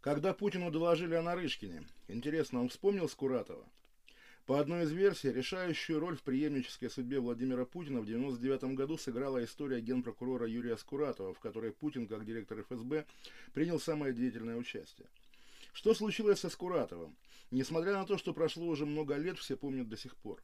Когда Путину доложили о Нарышкине, интересно, он вспомнил Скуратова? По одной из версий, решающую роль в преемнической судьбе Владимира Путина в 1999 году сыграла история генпрокурора Юрия Скуратова, в которой Путин, как директор ФСБ, принял самое деятельное участие. Что случилось со Скуратовым? Несмотря на то, что прошло уже много лет, все помнят до сих пор.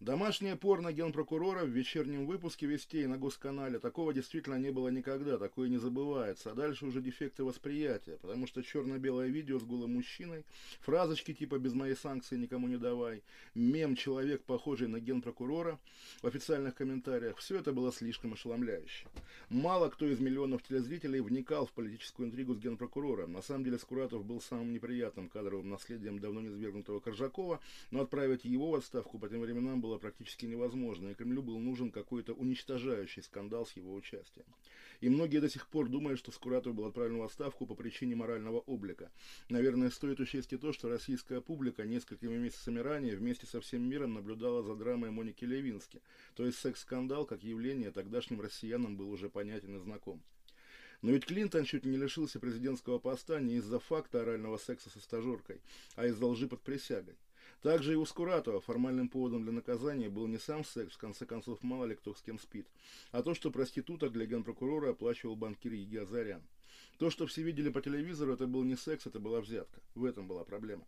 Домашнее порно генпрокурора в вечернем выпуске «Вестей» на Госканале. Такого действительно не было никогда, такое не забывается. А дальше уже дефекты восприятия, потому что черно-белое видео с голым мужчиной, фразочки типа «без моей санкции никому не давай», мем «человек, похожий на генпрокурора» в официальных комментариях. Все это было слишком ошеломляюще. Мало кто из миллионов телезрителей вникал в политическую интригу с генпрокурором. На самом деле Скуратов был самым неприятным кадровым наследием давно низвергнутого Коржакова, но отправить его в отставку по тем временам было практически невозможно, и Кремлю был нужен какой-то уничтожающий скандал с его участием. И многие до сих пор думают, что Скуратов был отправлен в отставку по причине морального облика. Наверное, стоит учесть и то, что российская публика несколькими месяцами ранее вместе со всем миром наблюдала за драмой Моники Левински, то есть секс-скандал как явление тогдашним россиянам был уже понятен и знаком. Но ведь Клинтон чуть не лишился президентского поста не из-за факта орального секса со стажеркой, а из-за лжи под присягой. Также и у Скуратова формальным поводом для наказания был не сам секс, в конце концов мало ли кто с кем спит, а то, что проституток для генпрокурора оплачивал банкир Еги Азарян. То, что все видели по телевизору, это был не секс, это была взятка. В этом была проблема.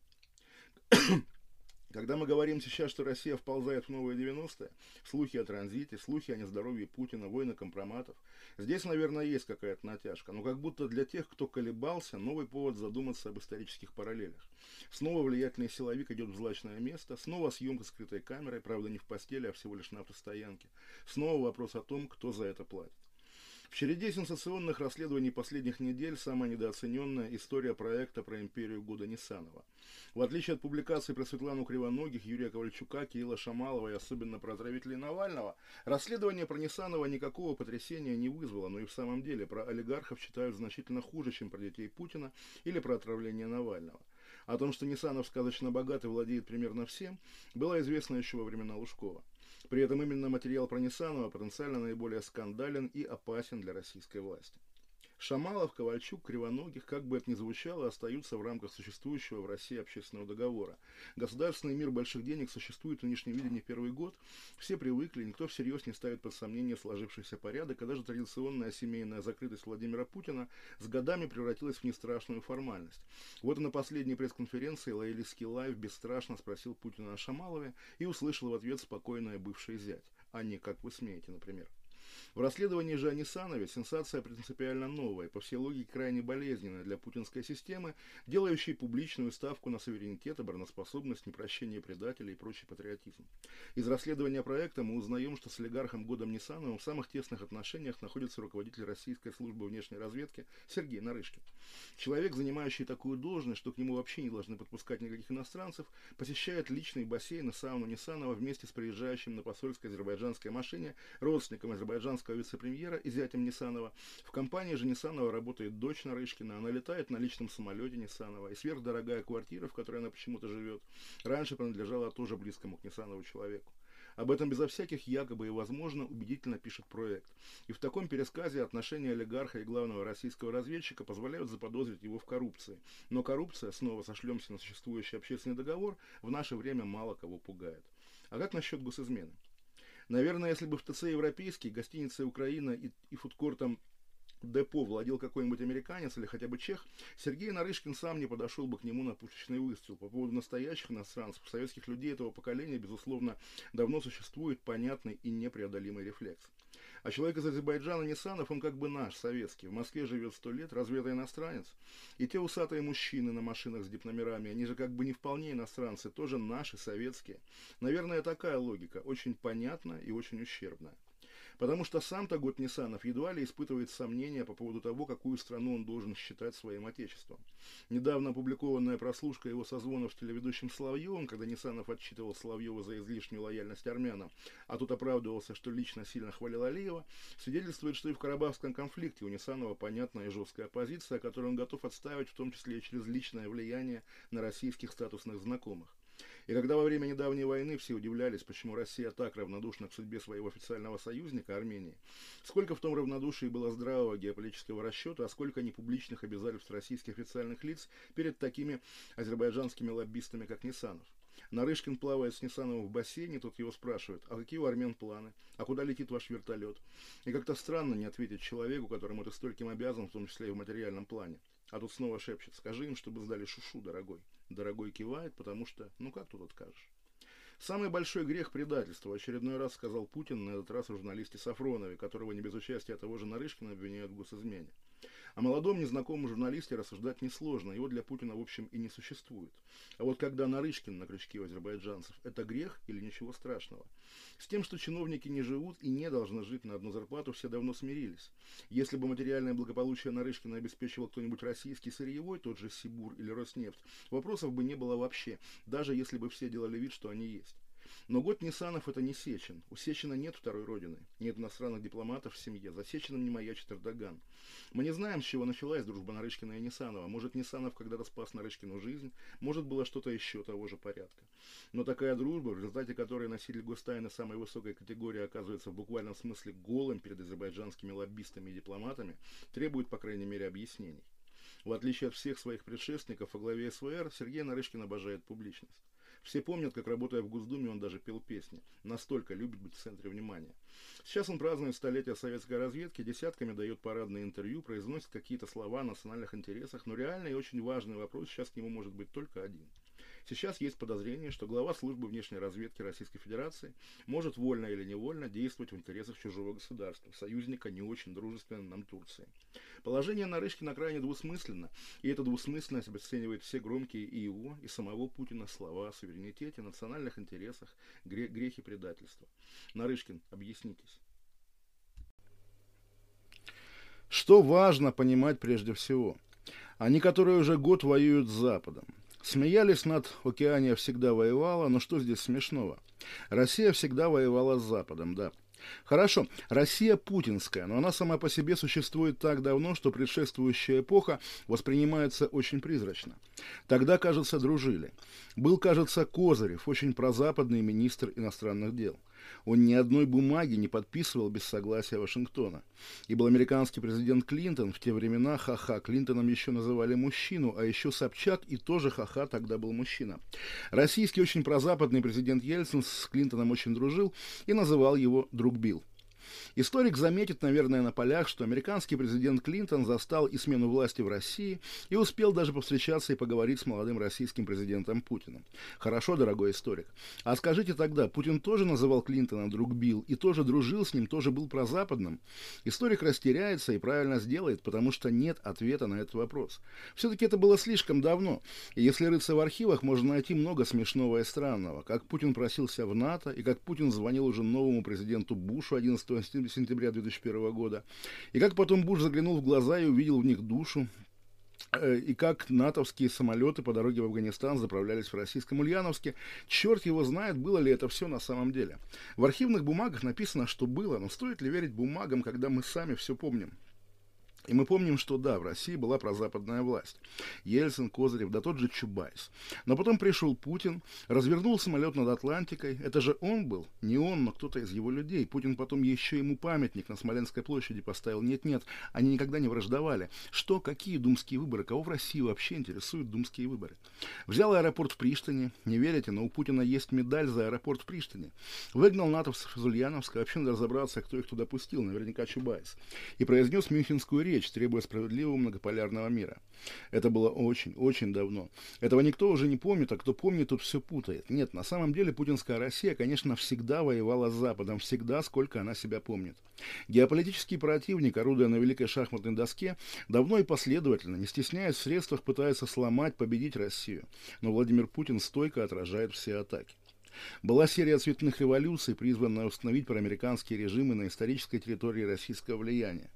Когда мы говорим сейчас, что Россия вползает в новые 90-е, слухи о транзите, слухи о нездоровье Путина, войны компроматов, здесь, наверное, есть какая-то натяжка, но как будто для тех, кто колебался, новый повод задуматься об исторических параллелях. Снова влиятельный силовик идет в злачное место, снова съемка скрытой камерой, правда не в постели, а всего лишь на автостоянке. Снова вопрос о том, кто за это платит. В череде сенсационных расследований последних недель самая недооцененная история проекта про империю года Нисанова. В отличие от публикаций про Светлану Кривоногих, Юрия Ковальчука, Кирилла Шамалова и особенно про отравителей Навального, расследование про Нисанова никакого потрясения не вызвало, но и в самом деле про олигархов читают значительно хуже, чем про детей Путина или про отравление Навального. О том, что Нисанов сказочно богат и владеет примерно всем, было известно еще во времена Лужкова. При этом именно материал про Нисанова потенциально наиболее скандален и опасен для российской власти. Шамалов, Ковальчук, Кривоногих, как бы это ни звучало, остаются в рамках существующего в России общественного договора. Государственный мир больших денег существует в нынешнем виде не первый год. Все привыкли, никто всерьез не ставит под сомнение сложившийся порядок, а даже традиционная семейная закрытость Владимира Путина с годами превратилась в нестрашную формальность. Вот и на последней пресс-конференции лоялистский Life бесстрашно спросил Путина о Шамалове и услышал в ответ спокойное бывший зять, а не как вы смеете, например. В расследовании же Анисанове сенсация принципиально новая, по всей логике крайне болезненная для путинской системы, делающей публичную ставку на суверенитет, обороноспособность, непрощение предателей и прочий патриотизм. Из расследования проекта мы узнаем, что с олигархом Годом Нисановым в самых тесных отношениях находится руководитель российской службы внешней разведки Сергей Нарышкин. Человек, занимающий такую должность, что к нему вообще не должны подпускать никаких иностранцев, посещает личный бассейн и сауну Нисанова вместе с приезжающим на посольской азербайджанской машине родственником азербайджанского американского вице-премьера и зятем Нисанова. В компании же Нисанова работает дочь Нарышкина. Она летает на личном самолете Нисанова. И сверхдорогая квартира, в которой она почему-то живет, раньше принадлежала тоже близкому к Нисанову человеку. Об этом безо всяких якобы и возможно убедительно пишет проект. И в таком пересказе отношения олигарха и главного российского разведчика позволяют заподозрить его в коррупции. Но коррупция, снова сошлемся на существующий общественный договор, в наше время мало кого пугает. А как насчет госизмены? Наверное, если бы в ТЦ «Европейский», гостинице «Украина» и, и фудкортом депо владел какой-нибудь американец или хотя бы чех, Сергей Нарышкин сам не подошел бы к нему на пушечный выстрел. По поводу настоящих иностранцев, советских людей этого поколения, безусловно, давно существует понятный и непреодолимый рефлекс. А человек из Азербайджана Нисанов, он как бы наш, советский. В Москве живет сто лет, разве это иностранец? И те усатые мужчины на машинах с дипномерами, они же как бы не вполне иностранцы, тоже наши, советские. Наверное, такая логика, очень понятная и очень ущербная. Потому что сам-то год Нисанов едва ли испытывает сомнения по поводу того, какую страну он должен считать своим отечеством. Недавно опубликованная прослушка его созвонов с телеведущим Соловьевым, когда Нисанов отчитывал Соловьева за излишнюю лояльность армянам, а тут оправдывался, что лично сильно хвалил Алиева, свидетельствует, что и в Карабахском конфликте у Нисанова понятная и жесткая позиция, которую он готов отстаивать в том числе и через личное влияние на российских статусных знакомых. И когда во время недавней войны все удивлялись, почему Россия так равнодушна к судьбе своего официального союзника Армении, сколько в том равнодушии было здравого геополитического расчета, а сколько непубличных обязательств российских официальных лиц перед такими азербайджанскими лоббистами, как Нисанов. Нарышкин плавает с Нисановым в бассейне, тут его спрашивают, а какие у армян планы, а куда летит ваш вертолет? И как-то странно не ответить человеку, которому ты стольким обязан, в том числе и в материальном плане. А тут снова шепчет, скажи им, чтобы сдали шушу, дорогой. Дорогой кивает, потому что, ну как тут откажешь? Самый большой грех предательства, очередной раз сказал Путин, на этот раз о журналисте Сафронове, которого не без участия того же Нарышкина обвиняют в госизмене. О молодом незнакомом журналисте рассуждать несложно, его для Путина, в общем, и не существует. А вот когда Нарышкин на крючке у азербайджанцев, это грех или ничего страшного? С тем, что чиновники не живут и не должны жить на одну зарплату, все давно смирились. Если бы материальное благополучие Нарышкина обеспечивал кто-нибудь российский сырьевой, тот же Сибур или Роснефть, вопросов бы не было вообще, даже если бы все делали вид, что они есть. Но год Ниссанов это не Сечин. У Сечина нет второй родины. Нет иностранных дипломатов в семье. За Сечиным не маячит Эрдоган. Мы не знаем, с чего началась дружба Нарышкина и Нисанова. Может, Нисанов когда-то спас Нарышкину жизнь, может, было что-то еще того же порядка. Но такая дружба, в результате которой носитель гостайны самой высокой категории оказывается в буквальном смысле голым перед азербайджанскими лоббистами и дипломатами, требует, по крайней мере, объяснений. В отличие от всех своих предшественников во главе СВР, Сергей Нарышкин обожает публичность. Все помнят, как работая в Госдуме, он даже пел песни. Настолько любит быть в центре внимания. Сейчас он празднует столетие советской разведки, десятками дает парадные интервью, произносит какие-то слова о национальных интересах, но реальный и очень важный вопрос сейчас к нему может быть только один – Сейчас есть подозрение, что глава службы внешней разведки Российской Федерации может вольно или невольно действовать в интересах чужого государства, союзника не очень дружественной нам Турции. Положение Нарышкина крайне двусмысленно, и эта двусмысленность обесценивает все громкие и его, и самого Путина слова о суверенитете, национальных интересах, гре грехе предательства. Нарышкин, объяснитесь. Что важно понимать прежде всего? Они, которые уже год воюют с Западом. Смеялись над «Океания всегда воевала», но что здесь смешного? Россия всегда воевала с Западом, да. Хорошо, Россия путинская, но она сама по себе существует так давно, что предшествующая эпоха воспринимается очень призрачно. Тогда, кажется, дружили. Был, кажется, Козырев, очень прозападный министр иностранных дел. Он ни одной бумаги не подписывал без согласия Вашингтона. И был американский президент Клинтон, в те времена ха-ха, Клинтоном еще называли мужчину, а еще Собчак и тоже ха-ха тогда был мужчина. Российский очень прозападный президент Ельцин с Клинтоном очень дружил и называл его «друг Билл». Историк заметит, наверное, на полях, что американский президент Клинтон застал и смену власти в России и успел даже повстречаться и поговорить с молодым российским президентом Путиным. Хорошо, дорогой историк. А скажите тогда, Путин тоже называл Клинтона друг Билл и тоже дружил с ним, тоже был прозападным? Историк растеряется и правильно сделает, потому что нет ответа на этот вопрос. Все-таки это было слишком давно. И если рыться в архивах, можно найти много смешного и странного. Как Путин просился в НАТО, и как Путин звонил уже новому президенту Бушу 11 сентября 2001 года. И как потом Буш заглянул в глаза и увидел в них душу, э, и как натовские самолеты по дороге в Афганистан заправлялись в российском Ульяновске. Черт его знает, было ли это все на самом деле. В архивных бумагах написано, что было, но стоит ли верить бумагам, когда мы сами все помним? И мы помним, что да, в России была прозападная власть. Ельцин, Козырев, да тот же Чубайс. Но потом пришел Путин, развернул самолет над Атлантикой. Это же он был, не он, но кто-то из его людей. Путин потом еще ему памятник на Смоленской площади поставил. Нет-нет, они никогда не враждовали. Что, какие думские выборы? Кого в России вообще интересуют думские выборы? Взял аэропорт в Приштине. Не верите, но у Путина есть медаль за аэропорт в Приштине. Выгнал натовцев из Ульяновска. Вообще надо разобраться, кто их туда пустил. Наверняка Чубайс. И произнес мюнхенскую речь речь, требуя справедливого многополярного мира. Это было очень, очень давно. Этого никто уже не помнит, а кто помнит, тут все путает. Нет, на самом деле путинская Россия, конечно, всегда воевала с Западом, всегда, сколько она себя помнит. Геополитический противник, орудуя на великой шахматной доске, давно и последовательно, не стесняясь в средствах, пытается сломать, победить Россию. Но Владимир Путин стойко отражает все атаки. Была серия цветных революций, призванная установить проамериканские режимы на исторической территории российского влияния.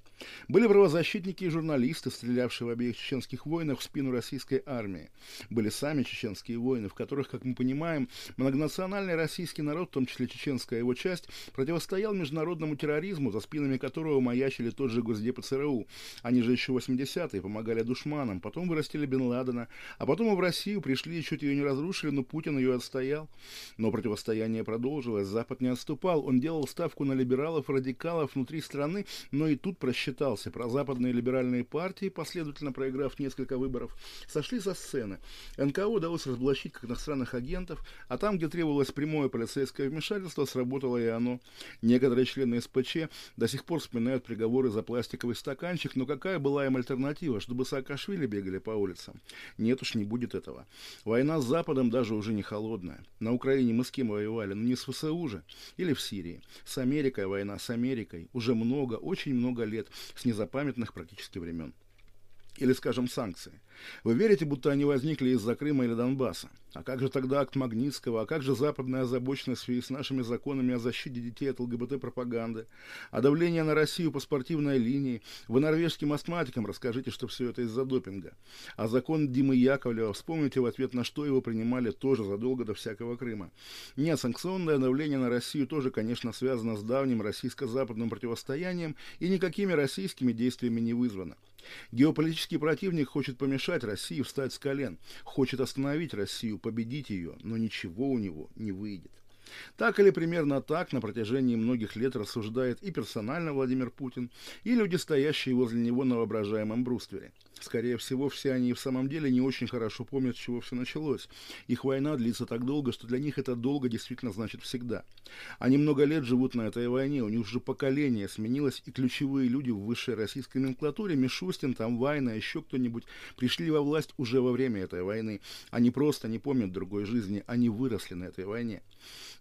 Были правозащитники и журналисты, стрелявшие в обеих чеченских войнах в спину российской армии. Были сами чеченские войны, в которых, как мы понимаем, многонациональный российский народ, в том числе чеченская его часть, противостоял международному терроризму, за спинами которого маячили тот же Госдеп и ЦРУ. Они же еще 80-е помогали душманам, потом вырастили Бен Ладена, а потом и в Россию пришли и чуть ее не разрушили, но Путин ее отстоял. Но противостояние продолжилось, Запад не отступал, он делал ставку на либералов радикалов внутри страны, но и тут просчитался. Прозападные либеральные партии, последовательно проиграв несколько выборов, сошли со сцены. НКО удалось разоблачить как иностранных агентов, а там, где требовалось прямое полицейское вмешательство, сработало и оно. Некоторые члены СПЧ до сих пор вспоминают приговоры за пластиковый стаканчик, но какая была им альтернатива, чтобы Саакашвили бегали по улицам? Нет уж, не будет этого. Война с Западом даже уже не холодная. На Украине мы с кем воевали? Ну не с ВСУ же. Или в Сирии. С Америкой война, с Америкой. Уже много, очень много лет, с незапамятных практически времен. Или, скажем, санкции. Вы верите, будто они возникли из-за Крыма или Донбасса? А как же тогда акт Магнитского? А как же западная озабоченность в связи с нашими законами о защите детей от ЛГБТ-пропаганды? А давление на Россию по спортивной линии? Вы норвежским астматикам расскажите, что все это из-за допинга. А закон Димы Яковлева, вспомните в ответ на что его принимали тоже задолго до всякого Крыма. Нет, санкционное давление на Россию тоже, конечно, связано с давним российско-западным противостоянием и никакими российскими действиями не вызвано. Геополитический противник хочет помешать России встать с колен, хочет остановить Россию, победить ее, но ничего у него не выйдет. Так или примерно так на протяжении многих лет рассуждает и персонально Владимир Путин, и люди, стоящие возле него на воображаемом бруствере. Скорее всего, все они и в самом деле не очень хорошо помнят, с чего все началось. Их война длится так долго, что для них это долго действительно значит всегда. Они много лет живут на этой войне, у них уже поколение сменилось, и ключевые люди в высшей российской номенклатуре, Мишустин, там Вайна, еще кто-нибудь, пришли во власть уже во время этой войны. Они просто не помнят другой жизни, они выросли на этой войне.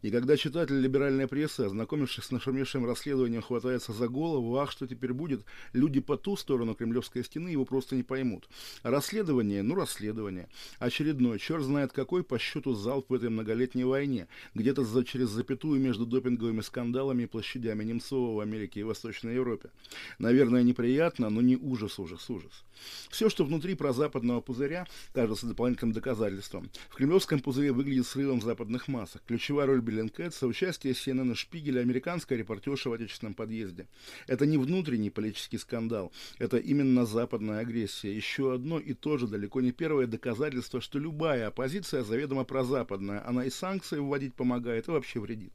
И когда читатель либеральной прессы, ознакомившись с нашумевшим расследованием, хватается за голову, ах, что теперь будет, люди по ту сторону Кремлевской стены его просто не поймут. расследование, ну расследование. Очередной, черт знает какой по счету залп в этой многолетней войне, где-то за, через запятую между допинговыми скандалами и площадями Немцова в Америке и Восточной Европе. Наверное, неприятно, но не ужас, ужас, ужас. Все, что внутри прозападного пузыря, кажется дополнительным доказательством. В кремлевском пузыре выглядит срывом западных масок. Ключевая роль Беллингкэта, участие CNN и Шпигеля, американская репортерша в отечественном подъезде. Это не внутренний политический скандал, это именно западная агрессия. Еще одно и то же далеко не первое доказательство, что любая оппозиция заведомо прозападная. Она и санкции вводить помогает, и вообще вредит.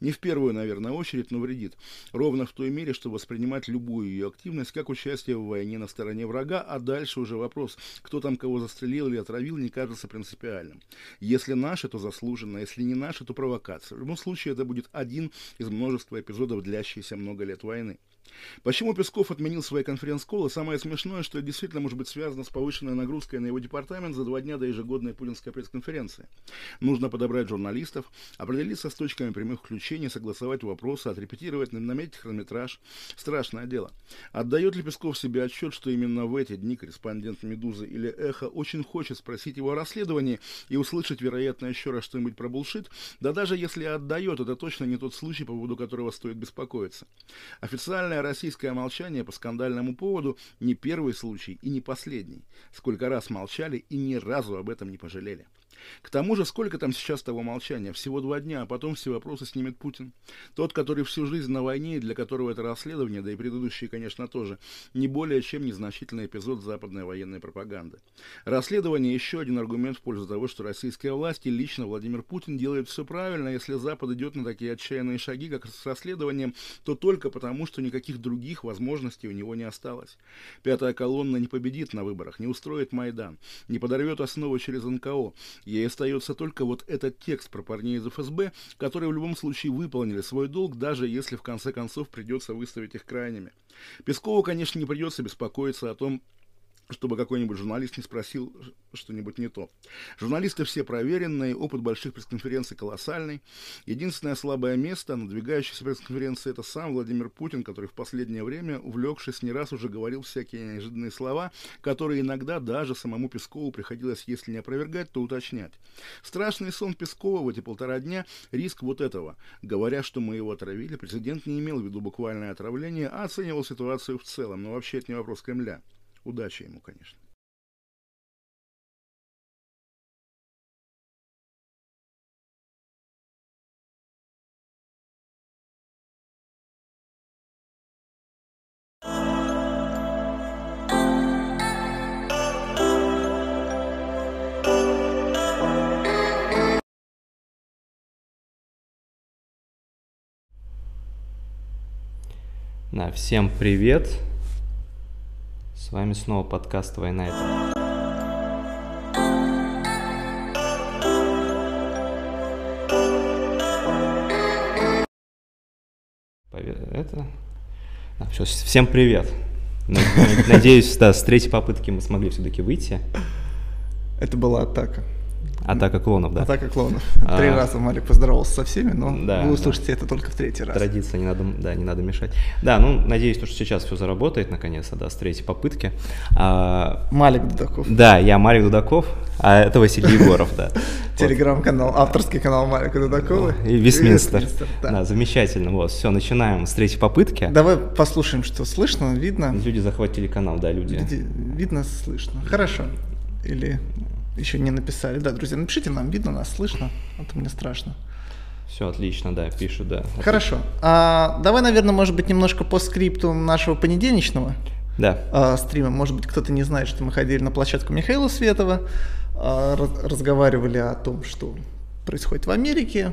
Не в первую, наверное, очередь, но вредит. Ровно в той мере, что воспринимать любую ее активность как участие в войне на стороне врага, а дальше уже вопрос, кто там кого застрелил или отравил, не кажется принципиальным. Если наши, то заслуженно, если не наши, то провокация. В любом случае, это будет один из множества эпизодов, длящихся много лет войны. Почему Песков отменил свои конференц-колы? Самое смешное, что это действительно может быть связано с повышенной нагрузкой на его департамент за два дня до ежегодной путинской пресс-конференции. Нужно подобрать журналистов, определиться с точками прямых включений, согласовать вопросы, отрепетировать, наметить хронометраж. Страшное дело. Отдает ли Песков себе отчет, что именно в эти дни корреспондент «Медузы» или «Эхо» очень хочет спросить его о расследовании и услышать, вероятно, еще раз что-нибудь про булшит? Да даже если отдает, это точно не тот случай, по поводу которого стоит беспокоиться. Официальная российское молчание по скандальному поводу не первый случай и не последний. Сколько раз молчали и ни разу об этом не пожалели. К тому же, сколько там сейчас того молчания? Всего два дня, а потом все вопросы снимет Путин. Тот, который всю жизнь на войне, и для которого это расследование, да и предыдущие, конечно, тоже, не более чем незначительный эпизод западной военной пропаганды. Расследование еще один аргумент в пользу того, что российские власти, лично Владимир Путин, делает все правильно. Если Запад идет на такие отчаянные шаги, как с расследованием, то только потому, что никаких других возможностей у него не осталось. Пятая колонна не победит на выборах, не устроит Майдан, не подорвет основу через НКО, Ей остается только вот этот текст про парней из ФСБ, которые в любом случае выполнили свой долг, даже если в конце концов придется выставить их крайними. Пескову, конечно, не придется беспокоиться о том, чтобы какой-нибудь журналист не спросил что-нибудь не то. Журналисты все проверенные, опыт больших пресс-конференций колоссальный. Единственное слабое место надвигающейся пресс-конференции – это сам Владимир Путин, который в последнее время, увлекшись, не раз уже говорил всякие неожиданные слова, которые иногда даже самому Пескову приходилось, если не опровергать, то уточнять. Страшный сон Пескова в эти полтора дня – риск вот этого. Говоря, что мы его отравили, президент не имел в виду буквальное отравление, а оценивал ситуацию в целом. Но вообще это не вопрос Кремля. Удачи ему, конечно. Да, всем привет. С вами снова подкаст «Война это...» Это... А, все, всем привет. Надеюсь, да, с третьей попытки мы смогли все-таки выйти. Это была атака. Атака клонов, да. Атака клонов. А, Три раза Марик поздоровался со всеми, но да, вы услышите да. это только в третий раз. Традиция, не надо, да, не надо мешать. Да, ну, надеюсь, что сейчас все заработает наконец-то, да, с третьей попытки. А, Малик Дудаков. Да, я Марик Дудаков, а это Василий Егоров, да. Телеграм-канал, авторский канал Марика Дудакова. И Вестминстер. Да, замечательно. Вот, все, начинаем с третьей попытки. Давай послушаем, что слышно, видно. Люди захватили канал, да, люди. Видно, слышно. Хорошо. Или еще не написали. Да, друзья, напишите нам, видно нас, слышно, а то мне страшно. Все отлично, да, пишу, да. Отлично. Хорошо. А, давай, наверное, может быть, немножко по скрипту нашего понедельничного да. а, стрима. Может быть, кто-то не знает, что мы ходили на площадку Михаила Светова, а, раз, разговаривали о том, что происходит в Америке,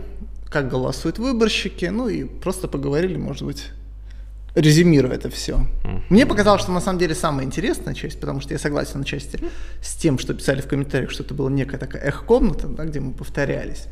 как голосуют выборщики, ну и просто поговорили, может быть, резюмируя это все. Мне показалось, что на самом деле самая интересная часть, потому что я согласен на части с тем, что писали в комментариях, что это была некая такая эх-комната, да, где мы повторялись.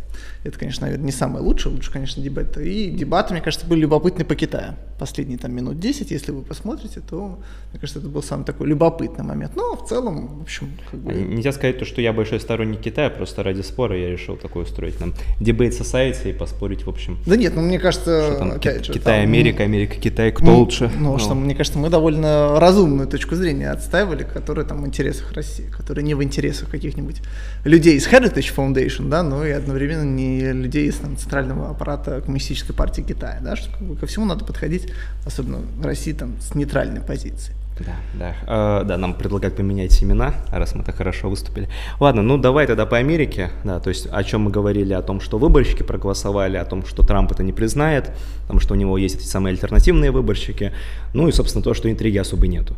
Это, конечно, наверное, не самое лучшее, лучше, конечно, дебаты. И дебаты, мне кажется, были любопытны по Китаю. Последние там минут 10, если вы посмотрите, то, мне кажется, это был самый такой любопытный момент. Но в целом, в общем, как бы... Нельзя сказать то, что я большой сторонник Китая, просто ради спора я решил такое устроить нам дебейт society и поспорить, в общем. Да нет, ну мне кажется, опять же, Китай, там, Америка, Америка, Китай, кто ну, лучше? Ну, ну, что, мне кажется, мы довольно разумную точку зрения отстаивали, которая там в интересах России, которая не в интересах каких-нибудь людей из Heritage Foundation, да, но и одновременно не людей из там, центрального аппарата Коммунистической партии Китая, да, что как бы, ко всему надо подходить, особенно в России, там, с нейтральной позиции. Да, да. Э, да, нам предлагают поменять семена, раз мы так хорошо выступили. Ладно, ну давай тогда по Америке. Да, то есть о чем мы говорили, о том, что выборщики проголосовали, о том, что Трамп это не признает, о том, что у него есть эти самые альтернативные выборщики. Ну и, собственно, то, что интриги особо нету.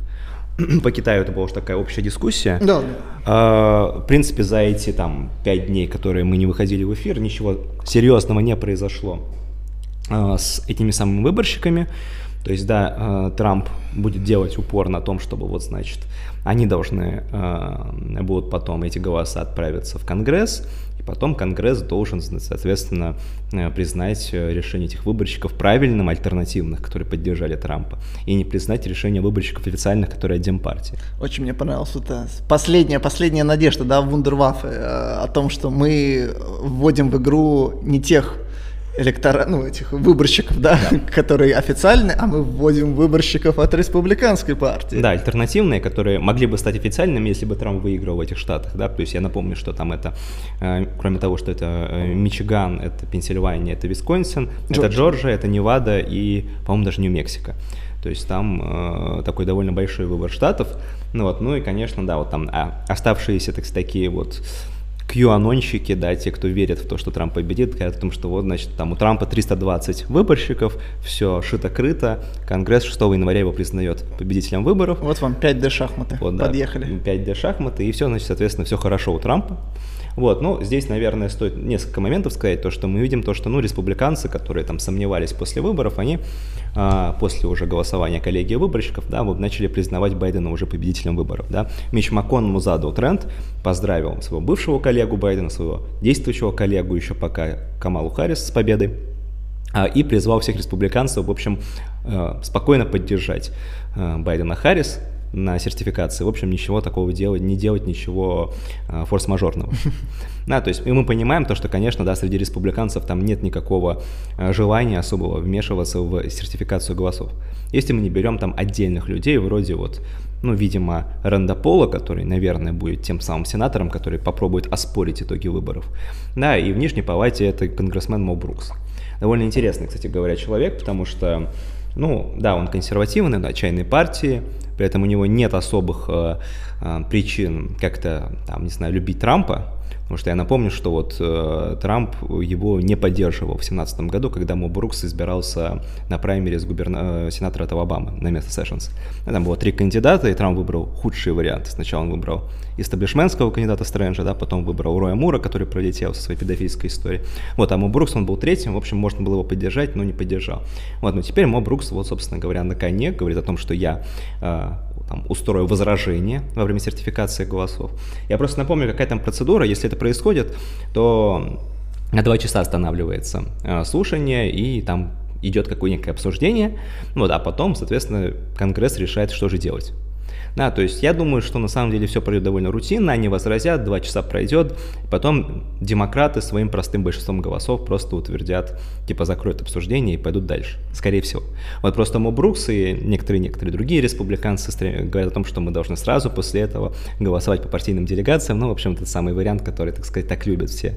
по Китаю это была уже такая общая дискуссия. Да. А, в принципе, за эти там пять дней, которые мы не выходили в эфир, ничего серьезного не произошло а, с этими самыми выборщиками. То есть, да, э, Трамп будет делать упор на том, чтобы вот, значит, они должны э, будут потом эти голоса отправиться в Конгресс, и потом Конгресс должен, соответственно, э, признать решение этих выборщиков правильным, альтернативных, которые поддержали Трампа, и не признать решение выборщиков официальных, которые от Демпартии. Очень мне понравилась это последняя, последняя надежда, да, Вундерваффе, о том, что мы вводим в игру не тех электора, ну, этих выборщиков, да, да, которые официальные, а мы вводим выборщиков от республиканской партии. Да, альтернативные, которые могли бы стать официальными, если бы Трамп выиграл в этих штатах, да, то есть я напомню, что там это, э, кроме того, что это э, Мичиган, это Пенсильвания, это Висконсин, Джорджия. это Джорджия, это Невада и, по-моему, даже Нью-Мексико. То есть там э, такой довольно большой выбор штатов. Ну вот, ну и, конечно, да, вот там а, оставшиеся так, такие вот Q-анонщики, да, те, кто верит в то, что Трамп победит, говорят о том, что вот, значит, там у Трампа 320 выборщиков, все шито-крыто, Конгресс 6 января его признает победителем выборов. Вот вам 5D шахматы, вот, подъехали. Да, 5D шахматы, и все, значит, соответственно, все хорошо у Трампа. Вот, ну, здесь, наверное, стоит несколько моментов сказать, то, что мы видим то, что, ну, республиканцы, которые там сомневались после выборов, они а, после уже голосования коллегии выборщиков, да, вот начали признавать Байдена уже победителем выборов, да. Мич МакКоннелл задал тренд, поздравил своего бывшего коллегу Байдена, своего действующего коллегу еще пока Камалу Харрис с победой, а, и призвал всех республиканцев, в общем, э, спокойно поддержать э, Байдена Харрис, на сертификации. В общем, ничего такого делать, не делать ничего э, форс-мажорного. Да, то есть и мы понимаем то, что, конечно, да, среди республиканцев там нет никакого э, желания особого вмешиваться в сертификацию голосов. Если мы не берем там отдельных людей, вроде вот, ну, видимо, Ренда Пола, который, наверное, будет тем самым сенатором, который попробует оспорить итоги выборов. Да, и в Нижней Палате это конгрессмен Мо Брукс. Довольно интересный, кстати говоря, человек, потому что ну, да, он консервативный, да, чайной партии, при этом у него нет особых э, э, причин как-то, там, не знаю, любить Трампа, Потому что я напомню, что вот э, Трамп его не поддерживал в 2017 году, когда Мо Брукс избирался на праймере с губерна... Э, сенатора от Алабамы на место Сэшенс. Там было три кандидата, и Трамп выбрал худшие варианты. Сначала он выбрал истаблишментского кандидата Стрэнджа, да, потом выбрал Роя Мура, который пролетел со своей педофильской историей. Вот, а Мо Брукс, он был третьим, в общем, можно было его поддержать, но не поддержал. Вот, но теперь Мо Брукс, вот, собственно говоря, на коне говорит о том, что я э, там, устрою возражение во время сертификации голосов. Я просто напомню, какая там процедура. Если это происходит, то на два часа останавливается э, слушание, и там идет какое-никакое обсуждение, вот, а потом, соответственно, Конгресс решает, что же делать. Да, то есть я думаю, что на самом деле все пройдет довольно рутинно, они возразят, два часа пройдет, потом демократы своим простым большинством голосов просто утвердят, типа закроют обсуждение и пойдут дальше, скорее всего. Вот просто Мо Брукс и некоторые-некоторые другие республиканцы говорят о том, что мы должны сразу после этого голосовать по партийным делегациям, ну, в общем, это самый вариант, который, так сказать, так любят все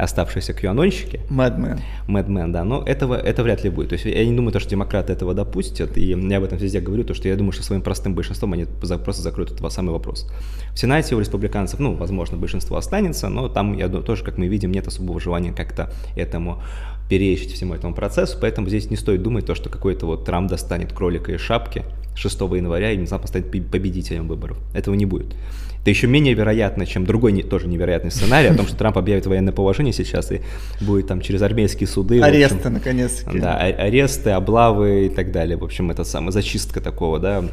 оставшиеся QAnonщики. Madman. Madman, да, но этого, это вряд ли будет. То есть я не думаю, то, что демократы этого допустят, и я об этом везде говорю, то, что я думаю, что своим простым большинством они просто закроют этот самый вопрос. В Сенате у республиканцев, ну, возможно, большинство останется, но там, я думаю, тоже, как мы видим, нет особого желания как-то этому перечить всему этому процессу, поэтому здесь не стоит думать то, что какой-то вот Трамп достанет кролика из шапки 6 января и внезапно станет победителем выборов. Этого не будет. Это еще менее вероятно, чем другой не, тоже невероятный сценарий о том, что Трамп объявит военное положение сейчас и будет там через армейские суды. Аресты, наконец-таки. Да, а, аресты, облавы и так далее. В общем, это самая зачистка такого, да,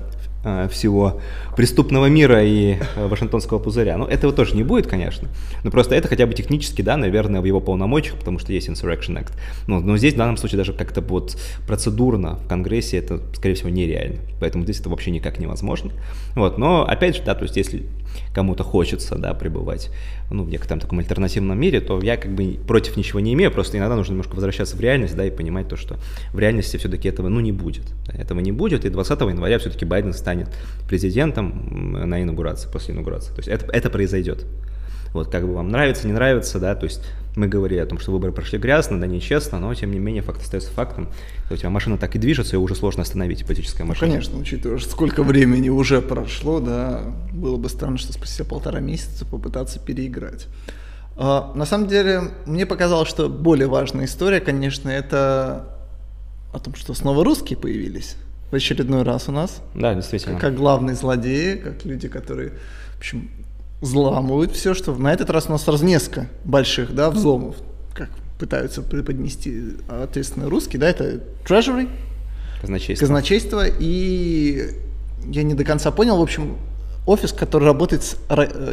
всего преступного мира и э, Вашингтонского пузыря. Ну, этого тоже не будет, конечно, но просто это хотя бы технически, да, наверное, в его полномочиях, потому что есть Insurrection Act. Но, но здесь в данном случае даже как-то вот процедурно в Конгрессе это, скорее всего, нереально. Поэтому здесь это вообще никак невозможно. Вот, но опять же, да, то есть если кому-то хочется, да, пребывать, ну, в некотором таком альтернативном мире, то я как бы против ничего не имею, просто иногда нужно немножко возвращаться в реальность, да, и понимать то, что в реальности все-таки этого, ну, не будет. Да, этого не будет, и 20 января все-таки Байден станет президентом на инаугурации, после инаугурации. То есть это, это произойдет. Вот, как бы вам нравится, не нравится, да, то есть мы говорили о том, что выборы прошли грязно, да нечестно, но тем не менее факт остается фактом. У тебя машина так и движется, ее уже сложно остановить, ипотеческая ну, машина. Ну, конечно, учитывая, сколько времени уже прошло, да, было бы странно, что спустя полтора месяца попытаться переиграть. А, на самом деле, мне показалось, что более важная история, конечно, это о том, что снова русские появились в очередной раз у нас. Да, действительно. Как, как главные злодеи, как люди, которые, в общем, взламывают все, что на этот раз у нас сразу несколько больших, да, взломов, как пытаются преподнести ответственно русские, да, это Treasury, казначейство. казначейство, и я не до конца понял, в общем, офис, который работает с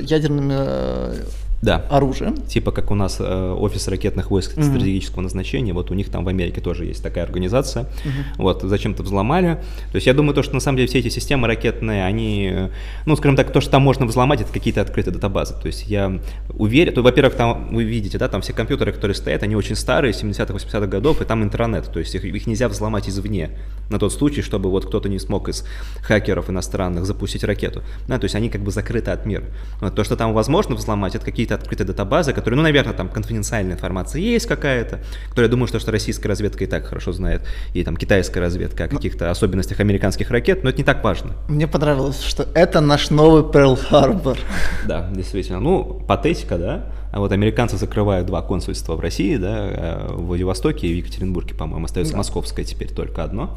ядерными э, да. оружием. Типа как у нас э, офис ракетных войск mm-hmm. стратегического назначения, вот у них там в Америке тоже есть такая организация. Mm-hmm. Вот, зачем-то взломали. То есть я думаю, то, что на самом деле все эти системы ракетные, они, ну, скажем так, то, что там можно взломать, это какие-то открытые датабазы. То есть я уверен, то, во-первых, там вы видите, да, там все компьютеры, которые стоят, они очень старые, 70-х, 80-х годов, и там интернет, то есть их, их нельзя взломать извне, на тот случай, чтобы вот кто-то не смог из хакеров иностранных запустить ракету. Да, то есть они как бы закрыты от мира. Вот, то, что там возможно взломать, это какие-то открытые датабазы, которые, ну, наверное, там конфиденциальная информация есть какая-то, которую я думаю, что, что российская разведка и так хорошо знает, и там китайская разведка о ну, каких-то особенностях американских ракет, но это не так важно. Мне понравилось, что это наш новый Перл-Харбор. Да, действительно. Ну, патетика, да, а вот американцы закрывают два консульства в России, да, э, в Владивостоке и в Екатеринбурге, по-моему, остается да. московское теперь только одно.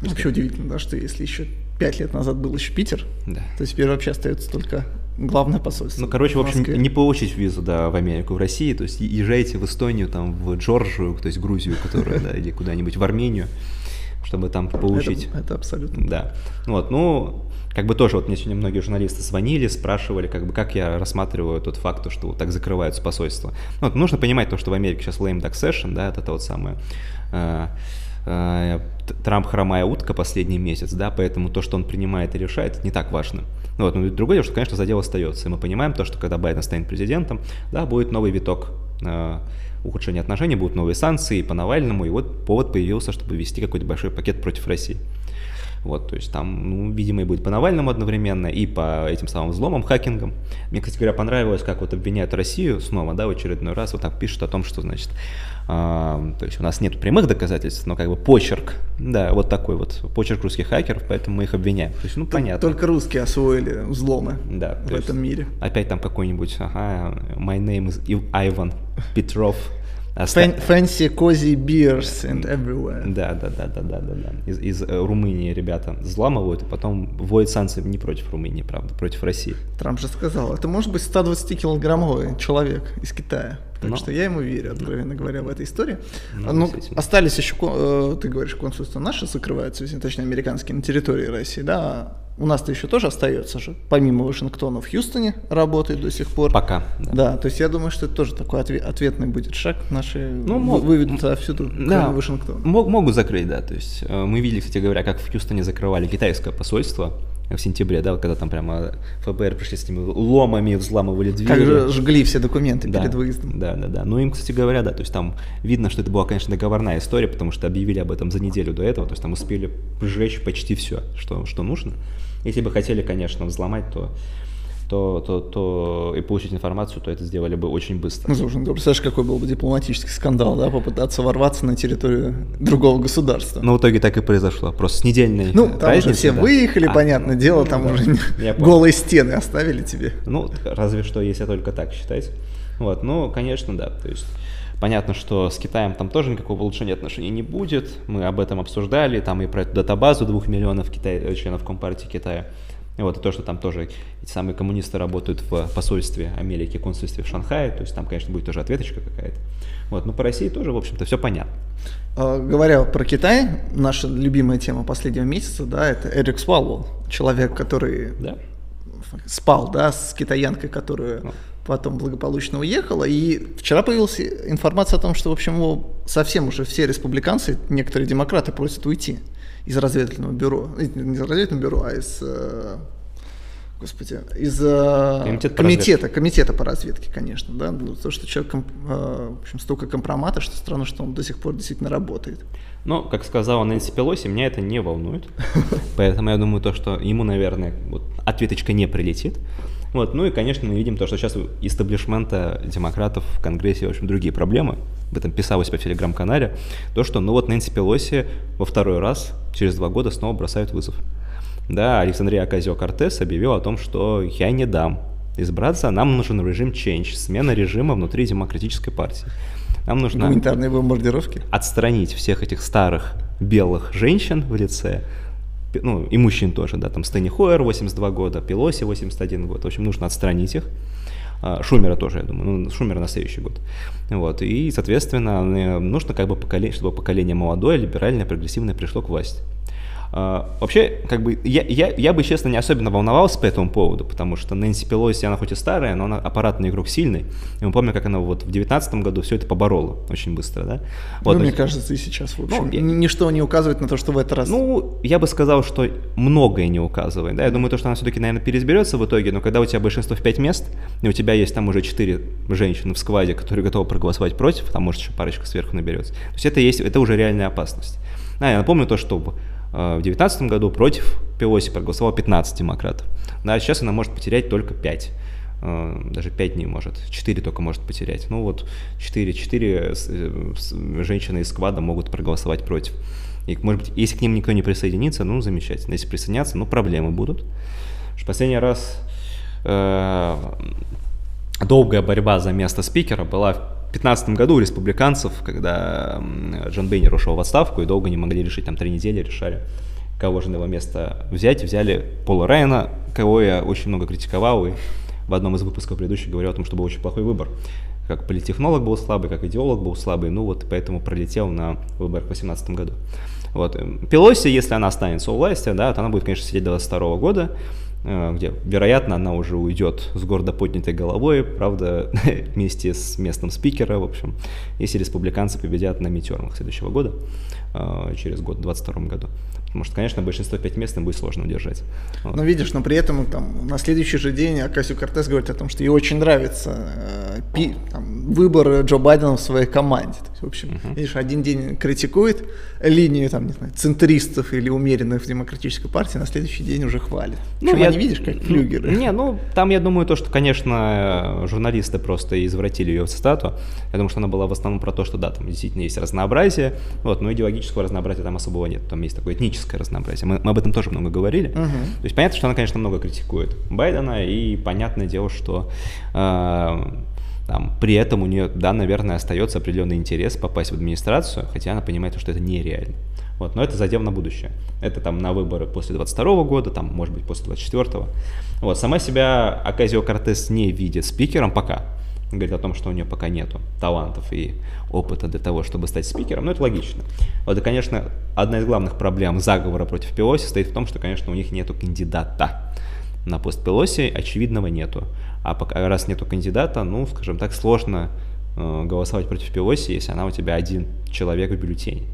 Вообще удивительно, да, что если еще пять лет назад был еще Питер, да. то теперь вообще остается только главное посольство. Ну, короче, в, в общем, не получить визу, да, в Америку, в России, то есть езжайте в Эстонию, там, в Джорджию, то есть Грузию, которая, да, или куда-нибудь в Армению, чтобы там получить. Это, это абсолютно. Да. Вот, ну, как бы тоже вот мне сегодня многие журналисты звонили, спрашивали, как бы, как я рассматриваю тот факт, что вот так закрываются посольства. Ну, вот нужно понимать то, что в Америке сейчас lame duck session, да, это, это вот самое, э, э, Трамп хромая утка последний месяц, да, поэтому то, что он принимает и решает, не так важно. Ну, вот, но другое дело, что, конечно, задел остается. И мы понимаем то, что когда Байден станет президентом, да, будет новый виток э, ухудшения отношений, будут новые санкции по Навальному, и вот повод появился, чтобы ввести какой-то большой пакет против России. Вот, то есть там, ну, видимо, и будет по Навальному одновременно, и по этим самым взломам, хакингам. Мне, кстати говоря, понравилось, как вот обвиняют Россию снова, да, в очередной раз, вот так пишут о том, что, значит, то есть у нас нет прямых доказательств, но как бы почерк, да, вот такой вот почерк русских хакеров, поэтому мы их обвиняем. То есть, ну, понятно. Только русские освоили взломы да, в этом мире. Опять там какой-нибудь, ага, my name is Ivan Petrov, Fancy cozy beers and everywhere. Да, да, да, да, да, да, да. Из, из э, Румынии ребята взламывают, и потом вводят санкции не против Румынии, правда, против России. Трамп же сказал, это может быть 120-килограммовый человек из Китая. Так Но. что я ему верю, откровенно говоря, в этой истории. Ну, ну остались еще, э, ты говоришь, консульство наше закрывается, точнее, американские на территории России, да, у нас-то еще тоже остается же, помимо Вашингтона в Хьюстоне работает до сих пор. Пока. Да, да то есть я думаю, что это тоже такой ответ, ответный будет шаг. Наши ну, мог, выведут отсюда, да, Вашингтона. Мог, могут закрыть, да. То есть э, мы видели, кстати говоря, как в Хьюстоне закрывали китайское посольство в сентябре, да, когда там прямо ФБР пришли с этими ломами, взламывали двери. Как же жгли все документы да, перед выездом. Да, да, да. Ну, им, кстати говоря, да, то есть там видно, что это была, конечно, договорная история, потому что объявили об этом за неделю до этого, то есть там успели сжечь почти все, что, что нужно. Если бы хотели, конечно, взломать, то то, то, то и получить информацию, то это сделали бы очень быстро. Ну, слушай, ну, ты представляешь, какой был бы дипломатический скандал, да, попытаться ворваться на территорию другого государства. Ну, в итоге так и произошло, просто с недельной Ну, там уже все да. выехали, а, понятное дело, ну, там да. уже голые стены оставили тебе. Ну, разве что, если только так считать. Вот, ну, конечно, да, то есть Понятно, что с Китаем там тоже никакого улучшения отношений не будет. Мы об этом обсуждали, там и про эту датабазу двух миллионов Китай, членов Компартии Китая. И вот и то, что там тоже эти самые коммунисты работают в посольстве Америки, консульстве в Шанхае, то есть там, конечно, будет тоже ответочка какая-то. Вот, но по России тоже, в общем-то, все понятно. А, говоря про Китай, наша любимая тема последнего месяца, да, это Эрик Свалвол, человек, который да. спал, да, с китаянкой, которую ну. потом благополучно уехала. И вчера появилась информация о том, что, в общем, его совсем уже все республиканцы, некоторые демократы просят уйти из разведывательного бюро, э, не из разведывательного бюро, а из, э, господи, из э, Комитет комитета, комитета по разведке, конечно, да, ну, то, что человек, в общем, столько компромата, что странно, что он до сих пор действительно работает. Но, как сказала Нэнси Пелоси, меня это не волнует, поэтому я думаю, то, что ему, наверное, вот, ответочка не прилетит. Вот, ну и, конечно, мы видим то, что сейчас у истеблишмента демократов в Конгрессе, в общем, другие проблемы. Об этом писалось по телеграм-канале. То, что, ну вот, Нэнси Пелоси во второй раз через два года снова бросают вызов. Да, Александрия Оказио-Кортес объявил о том, что я не дам избраться, нам нужен режим change, смена режима внутри демократической партии. Нам нужно Гуманитарные бомбардировки. отстранить всех этих старых белых женщин в лице ну, и мужчин тоже, да, там Стэнни Хойер 82 года, Пелоси 81 год, в общем, нужно отстранить их. А, Шумера тоже, я думаю, ну, Шумера на следующий год. Вот, и, соответственно, нужно как бы поколение, чтобы поколение молодое, либеральное, прогрессивное пришло к власти. Uh, вообще, как бы, я, я, я бы, честно, не особенно волновался по этому поводу, потому что Нэнси Пелоси, она хоть и старая, но она аппаратный игрок сильный. И мы помним, как она вот в девятнадцатом году все это поборола очень быстро, да? Вот, ну, мне кажется, и сейчас, в общем, ну, я... ничто не указывает на то, что в этот раз... Ну, я бы сказал, что многое не указывает, да? Я думаю, то, что она все-таки, наверное, переизберется в итоге, но когда у тебя большинство в пять мест, и у тебя есть там уже четыре женщины в скваде, которые готовы проголосовать против, там, может, еще парочка сверху наберется. То есть это, есть, это уже реальная опасность. Да, я напомню то, что в 2019 году против Пелоси проголосовало 15 демократов. Да, сейчас она может потерять только 5 э, даже 5 не может, 4 только может потерять. Ну вот 4, 4 э, женщины из сквада могут проголосовать против. И, может быть, если к ним никто не присоединится, ну, замечательно. Если присоединятся, ну, проблемы будут. В последний раз э, долгая борьба за место спикера была 2015 году у республиканцев, когда Джон Бейнер ушел в отставку и долго не могли решить, там три недели решали, кого же на его место взять, взяли Пола Райана, кого я очень много критиковал и в одном из выпусков предыдущих говорил о том, что был очень плохой выбор. Как политехнолог был слабый, как идеолог был слабый, ну вот поэтому пролетел на выборах в 2018 году. Вот. Пелоси, если она останется у власти, да, то она будет, конечно, сидеть до 22 года, где, вероятно, она уже уйдет с гордо поднятой головой, правда, вместе с местным спикером, в общем, если республиканцы победят на митермах следующего года, э, через год, в 2022 году. Потому что, конечно, большинство пять мест им будет сложно удержать. Вот. Но видишь, но при этом там, на следующий же день Акасио Кортес говорит о том, что ей очень нравится э, пи, там, выбор Джо Байдена в своей команде. То есть, в общем, uh-huh. видишь, один день критикует линию там, не знаю, центристов или умеренных в демократической партии, на следующий день уже хвалит. Ну, Причем я... они, видишь, как флюгеры. Не, ну, там, я думаю, то, что, конечно, журналисты просто извратили ее цитату. Я думаю, что она была в основном про то, что, да, там действительно есть разнообразие, вот, но идеологического разнообразия там особого нет. Там есть такое этническое этническое разнообразие. Мы, мы об этом тоже много говорили. Угу. То есть понятно, что она, конечно, много критикует Байдена, и понятное дело, что э, там, при этом у нее, да, наверное, остается определенный интерес попасть в администрацию, хотя она понимает, что это нереально. Вот, но это задел на будущее. Это там на выборы после 22 года, там, может быть, после 24 Вот, сама себя Аказио Кортес не видит спикером пока говорит о том, что у нее пока нету талантов и опыта для того, чтобы стать спикером, ну это логично. Вот и, конечно, одна из главных проблем заговора против Пелоси стоит в том, что, конечно, у них нету кандидата на пост Пелоси, очевидного нету. А пока, раз нету кандидата, ну, скажем так, сложно э, голосовать против Пелоси, если она у тебя один человек в бюллетене.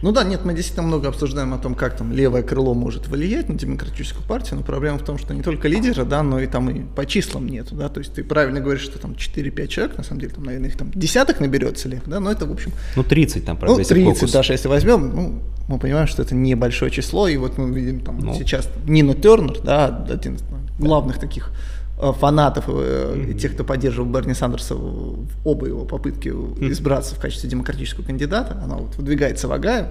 Ну да, нет, мы действительно много обсуждаем о том, как там левое крыло может влиять на демократическую партию, но проблема в том, что не только лидера, да, но и там и по числам нету, да, то есть ты правильно говоришь, что там 4-5 человек, на самом деле, там, наверное, их там десяток наберется ли, да, но это, в общем... Ну, 30 там, правда, Ну, 30 фокус. даже если возьмем, ну, мы понимаем, что это небольшое число, и вот мы видим там ну. сейчас Нину Тернер, да, один из главных таких Э, фанатов mm-hmm. тех, кто поддерживал Берни Сандерса в оба его попытки mm-hmm. избраться в качестве демократического кандидата, она вот выдвигается в Агаю,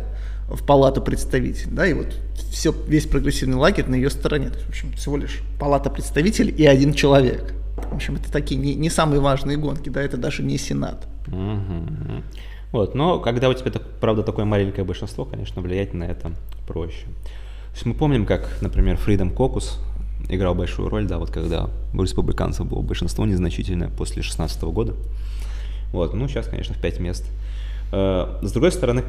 в палату представителей, да, и вот все, весь прогрессивный лагерь на ее стороне. То есть, в общем, всего лишь палата представителей и один человек. В общем, это такие не, не самые важные гонки, да, это даже не Сенат. Mm-hmm. Вот, но когда у тебя, правда, такое маленькое большинство, конечно, влиять на это проще. То есть мы помним, как, например, Freedom Caucus играл большую роль, да, вот когда у республиканцев было большинство незначительное после 16 года. Вот, ну, сейчас, конечно, в 5 мест. Э, с другой стороны,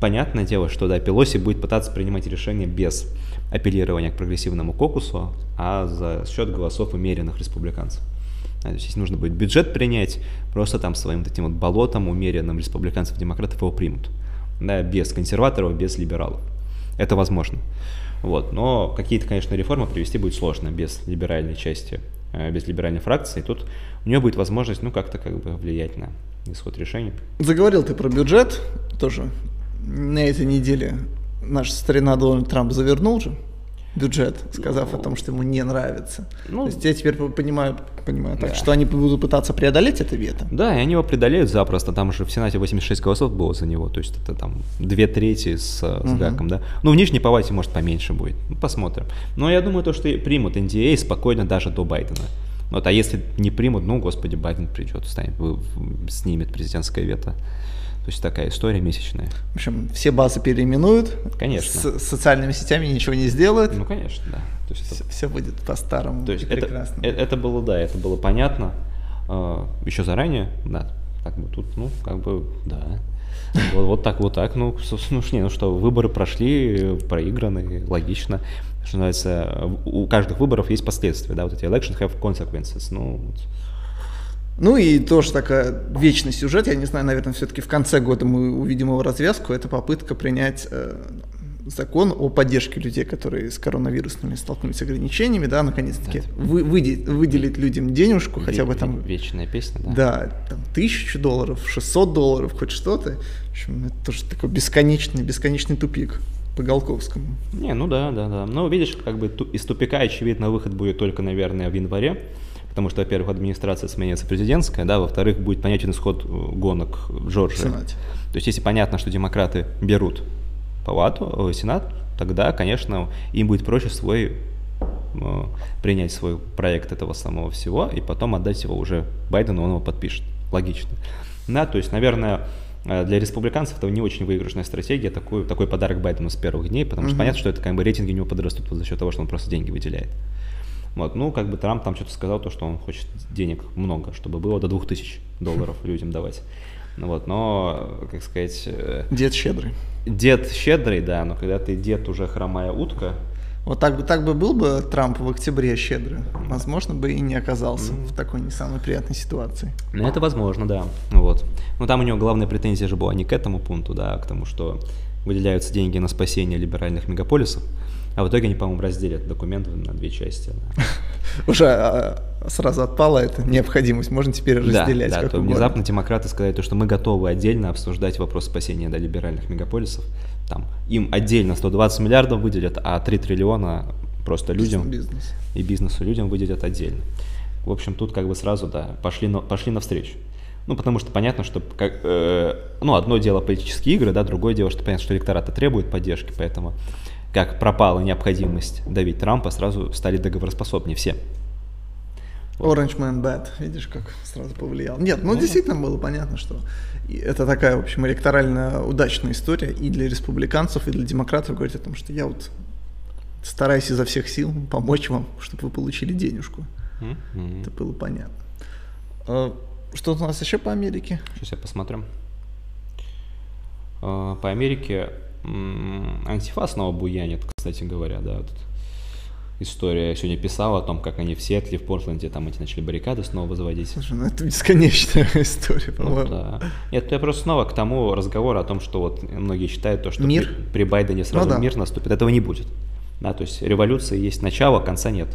понятное дело, что, да, Пелоси будет пытаться принимать решения без апеллирования к прогрессивному кокусу, а за счет голосов умеренных республиканцев. То есть, если нужно будет бюджет принять, просто там своим вот этим вот болотом умеренным республиканцев-демократов его примут. Да, без консерваторов, без либералов. Это возможно. Вот. Но какие-то, конечно, реформы привести будет сложно без либеральной части, э, без либеральной фракции. Тут у нее будет возможность, ну, как-то как бы влиять на исход решения. Заговорил ты про бюджет тоже. На этой неделе наш старина Дональд Трамп завернул же бюджет, сказав ну, о том, что ему не нравится. Ну, То есть я теперь понимаю, понимаю так, да. что они будут пытаться преодолеть это вето. Да, и они его преодолеют запросто. Там же в Сенате 86 голосов было за него. То есть это там две трети с, с угу. гаком, да. Ну, в Нижней Палате, может, поменьше будет. Ну, посмотрим. Но я думаю, то, что примут NDA спокойно даже до Байдена. Вот, а если не примут, ну, господи, Байден придет, станет, снимет президентское вето. То есть такая история месячная. В общем, все базы переименуют. Конечно. С социальными сетями ничего не сделают. Ну, конечно, да. То есть все, это... все будет по-старому. То есть это, прекрасно. Это, это было, да, это было понятно э, еще заранее, да. Как бы тут, ну, как бы, да. Вот, вот так, вот так. Ну, ну, не, ну что, выборы прошли, проиграны, логично. Что называется, у каждых выборов есть последствия, да, вот эти election have consequences. Ну, вот ну и тоже такая вечный сюжет, я не знаю, наверное, все-таки в конце года мы увидим его развязку, это попытка принять э, закон о поддержке людей, которые с коронавирусными столкнулись с ограничениями, да, наконец-таки да, вы, выделить, выделить людям денежку, ве- хотя бы там... Вечная песня, да. Да, там тысячу долларов, 600 долларов, хоть что-то. В общем, это тоже такой бесконечный, бесконечный тупик по Голковскому. Не, ну да, да, да. Но видишь, как бы из тупика, очевидно, выход будет только, наверное, в январе потому что, во-первых, администрация сменится президентская, да, во-вторых, будет понятен исход э, гонок в Джорджии. Сенате. То есть, если понятно, что демократы берут палату, э, Сенат, тогда, конечно, им будет проще свой э, принять свой проект этого самого всего и потом отдать его уже Байдену, он его подпишет. Логично. Да, то есть, наверное, для республиканцев это не очень выигрышная стратегия, такой, такой подарок Байдену с первых дней, потому что mm-hmm. понятно, что это как бы рейтинги у него подрастут за счет того, что он просто деньги выделяет. Вот, ну, как бы Трамп там что-то сказал, то, что он хочет денег много, чтобы было до 2000 долларов людям давать. Вот, но, как сказать... э, Дед щедрый. Дед щедрый, да, но когда ты дед уже хромая утка, Вот так бы, так бы был бы Трамп в октябре щедрый, возможно, бы и не оказался в такой не самой приятной ситуации. Ну, это возможно, да. Вот. Но там у него главная претензия же была не к этому пункту, да, а к тому, что выделяются деньги на спасение либеральных мегаполисов, а в итоге они, по-моему, разделят документ на две части. Уже а, сразу отпала эта необходимость, можно теперь разделять да, да, то внезапно демократы сказали, то, что мы готовы отдельно обсуждать вопрос спасения да, либеральных мегаполисов. Там им отдельно 120 миллиардов выделят, а 3 триллиона просто людям Бизнес. и бизнесу людям выделят отдельно. В общем, тут как бы сразу, да, пошли, на, пошли навстречу. Ну, потому что понятно, что, как, э, ну, одно дело политические игры, да, другое дело, что понятно, что электорат требует поддержки, поэтому как пропала необходимость давить Трампа, сразу стали договороспособнее все. Orange Man Bad, видишь, как сразу повлиял. Нет, ну Ну, действительно было понятно, что это такая, в общем, электорально удачная история и для республиканцев, и для демократов говорить о том, что я вот стараюсь изо всех сил помочь вам, чтобы вы получили денежку. М. Это было понятно. А, Что у нас еще по Америке? Сейчас я посмотрим. Э, По Америке антифа снова буянит, кстати говоря, да. вот история я сегодня писал о том, как они в Сиэтле, в Портленде там эти начали баррикады снова возводить. Слушай, ну это бесконечная история, Ну, по-моему. да. Нет, я просто снова к тому разговору о том, что вот многие считают то, что Мир? При, при Байдене сразу Ну да. мир наступит. Этого не будет. Да, то есть революции есть начало, конца нет.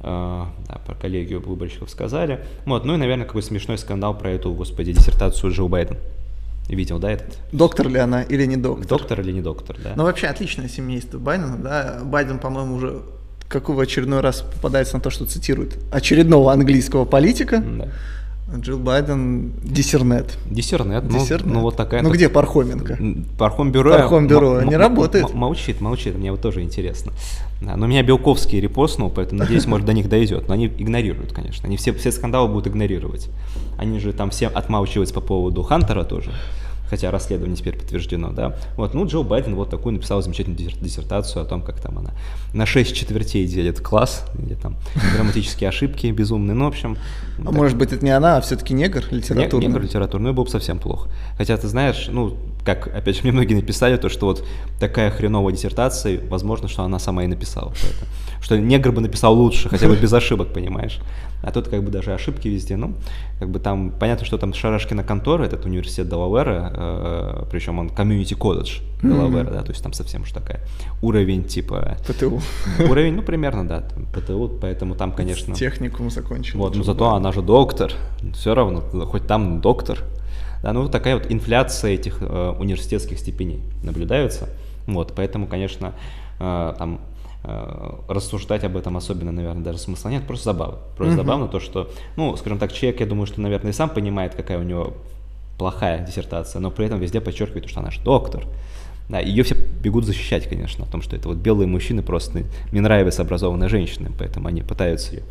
Э, да, про коллегию выборщиков сказали. Вот, ну и, наверное, какой смешной скандал про эту, господи, диссертацию Джо Байден. Видел, да, этот? Доктор ли она или не доктор? Доктор или не доктор, да? Ну, вообще отличное семейство Байдена, да. Байден, по-моему, уже какой в очередной раз попадается на то, что цитирует очередного английского политика. Да. Джилл Байден диссернет. Диссернет, ну, Диссернет. ну вот такая. Ну где Пархоменко? М, Пархомбюро. Пархомбюро м- не работает. Молчит, молчит, мне вот тоже интересно. Да, но меня Белковский репостнул, поэтому надеюсь, может, до них дойдет. Но они игнорируют, конечно. Они все, все скандалы будут игнорировать. Они же там все отмалчиваются по поводу Хантера тоже. Хотя расследование теперь подтверждено, да. Вот, ну, Джо Байден вот такую написал замечательную диссер- диссертацию о том, как там она на 6 четвертей делит класс, или там грамматические ошибки безумные. Ну, в общем, А может быть, это не она, а все-таки негр литературный? не, негр литературный, ну, было бы совсем плохо. Хотя, ты знаешь, ну, как, опять же, мне многие написали, то, что вот такая хреновая диссертация, возможно, что она сама и написала. Поэтому, что негр бы написал лучше, хотя бы без ошибок, понимаешь. А тут как бы даже ошибки везде, ну, как бы там, понятно, что там Шарашкина контора, этот университет Делавера, э, причем он комьюнити колледж Делавера, да, то есть там совсем уж такая уровень типа, ПТУ. уровень, ну, примерно, да, там, ПТУ, поэтому там, конечно... Техникум закончил. Вот, но зато она же доктор, все равно, хоть там доктор. Да, ну вот такая вот инфляция этих э, университетских степеней наблюдается. Вот, поэтому, конечно, э, там э, рассуждать об этом особенно, наверное, даже смысла нет, просто забавно. Просто Мгм. забавно то, что, ну, скажем так, человек, я думаю, что, наверное, и сам понимает, какая у него плохая диссертация, но при этом везде подчеркивает, что она же доктор. Да, ее все бегут защищать, конечно, о том, что это вот белые мужчины просто не нравятся образованные женщины, поэтому они пытаются ее,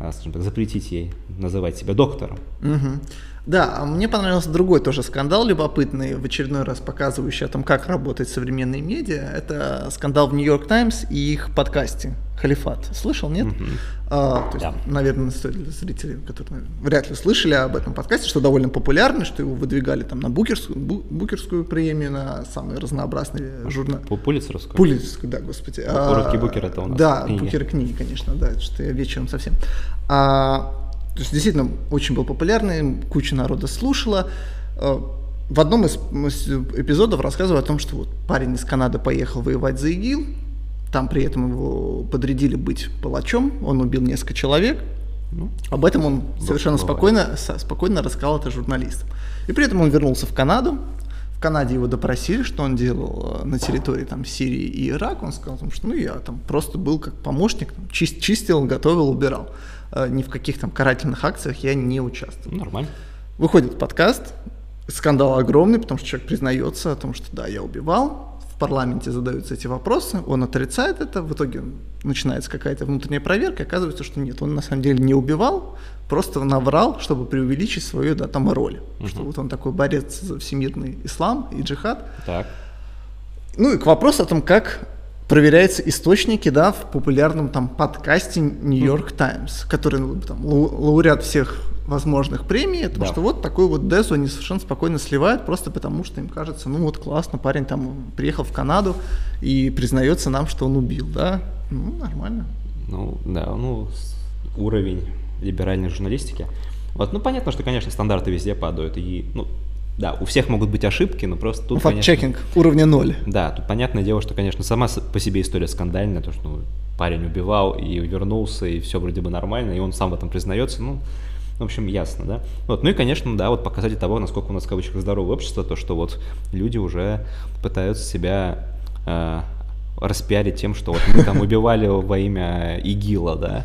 а, скажем так, запретить ей называть себя доктором. Мгм. Да, а мне понравился другой тоже скандал любопытный, в очередной раз показывающий о том, как работает современные медиа. Это скандал в Нью-Йорк Таймс и их подкасте «Халифат». Слышал, нет? Мгм. А, то есть, Да. наверное, для зрителей, которые вряд ли слышали об этом подкасте, что довольно популярный, что его выдвигали там на букерскую, бу- букерскую премию, на самые разнообразные журналы. Пу- Пулицеровскую? Пулицкую, да, господи. Ну, «Русский букер» это у нас Да, книги. букеры книги, конечно, да, что я вечером совсем. А, то есть действительно очень был популярный, куча народа слушала. А, В одном из из эпизодов рассказываю о том, что вот парень из Канады поехал воевать за ИГИЛ, там при этом его подрядили быть палачом, он убил несколько человек. Ну, Об этом он совершенно бывает. спокойно, спокойно рассказал это журналистам. И при этом он вернулся в Канаду. В Канаде его допросили, что он делал э, на территории там, Сирии и Ирака. Он сказал, что ну, я там просто был как помощник, там, чис- чистил, готовил, убирал. Э, Ни в каких там карательных акциях я не участвовал. нормально. Выходит подкаст, скандал огромный, потому что человек признается о том, что да, я убивал. В парламенте задаются эти вопросы, он отрицает это, в итоге начинается какая-то внутренняя проверка, оказывается, что нет, он на самом деле не убивал, просто наврал, чтобы преувеличить свою да, там роль, что вот он такой борец за всемирный ислам и джихад. Так. Ну и к вопросу о том, как проверяются источники, да, в популярном там подкасте New York Times, который ну, там, лау- лауреат всех возможных премий, потому Да. что вот такой вот Дезу они совершенно спокойно сливают, просто потому что им кажется, ну вот классно, парень там приехал в Канаду и признается нам, что он убил, да? Ну, нормально. Ну, да, ну, уровень либеральной журналистики. Вот, ну, понятно, что, конечно, стандарты везде падают, и, ну, да, у всех могут быть ошибки, но просто тут, конечно- Факт-чекинг уровня ноль. Да, тут понятное дело, что, конечно, сама по себе история скандальная, то, что ну, парень убивал и вернулся, и все вроде бы нормально, и он сам в этом признается, ну, в общем, ясно, да. Вот, ну и, конечно, да, вот показатель того, насколько у нас, в кавычках, здоровое общество, то, что вот люди уже пытаются себя э, распиарить тем, что вот мы там убивали во имя ИГИЛа, да,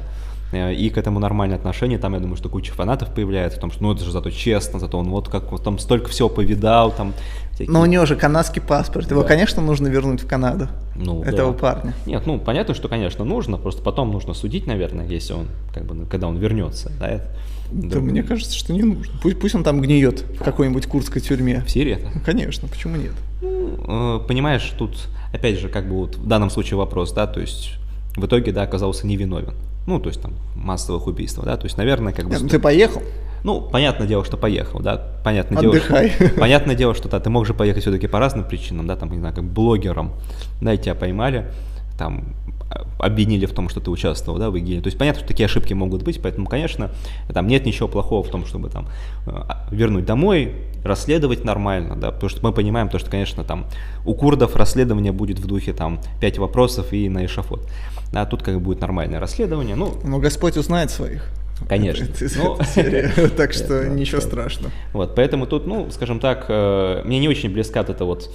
и к этому нормальное отношение, там, я думаю, что куча фанатов появляется, потому что, ну, это же зато честно, зато он вот как вот там столько всего повидал, там, всякие- Но у него же канадский паспорт, его, Да. конечно, нужно вернуть в Канаду, Ну, этого да. парня. Нет, ну понятно, что, конечно, нужно, просто потом нужно судить, наверное, если он, как бы, когда он вернется, да, это- Да, мне кажется, что не нужно. Пусть, пусть он там гниет в какой-нибудь курдской тюрьме. в Сирии. Ну, Конечно, почему нет? Ну, э, понимаешь, тут, опять же, как бы вот в данном случае вопрос, да, то есть в итоге, да, оказался невиновен. Ну, то есть там массовых убийств, да, то есть, наверное, как бы... Ну ты поехал? Ну, понятное дело, что поехал, да, понятное дело, что, понятное дело, что да, ты мог же поехать все-таки по разным причинам, да, там, не знаю, как блогером, да, и тебя поймали, там, а, обвинили в том, что ты участвовал, да, в ИГИЛе. То есть понятно, что такие ошибки могут быть, поэтому, конечно, там нет ничего плохого в том, чтобы там э, а, вернуть домой, расследовать нормально, да, потому что мы понимаем то, что, конечно, там у курдов расследование будет в духе там пять вопросов и на эшафот. Да, тут как бы будет нормальное расследование, ну, Но Господь узнает своих. Конечно. Это- это- Ну, это серия. Так что да, ничего да. страшного. Вот, поэтому тут, ну, скажем так, э, мне не очень близка эта вот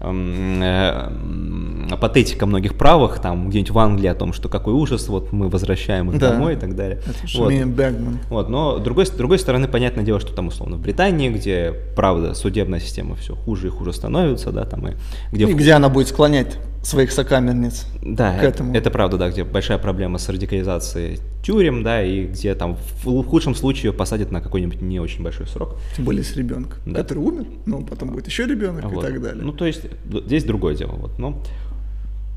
эм, э, патетика многих правых, там, где-нибудь в Англии о том, что какой ужас, вот мы возвращаем их Да. домой и так далее. Это Вот. Бэгман. Вот, но с другой, с другой стороны, понятное дело, что там условно в Британии, где, правда, судебная система все хуже и хуже становится, да, там и где... И в- где она будет склонять своих сокамерниц да, к этому. это правда, да, где большая проблема с радикализацией тюрем, да, и где там в, худшем случае посадят на какой-нибудь не очень большой срок. Тем более с ребенком, Да. который умер, ну, потом будет еще ребенок Вот. и так далее. Ну, то есть, здесь другое дело. Вот. Но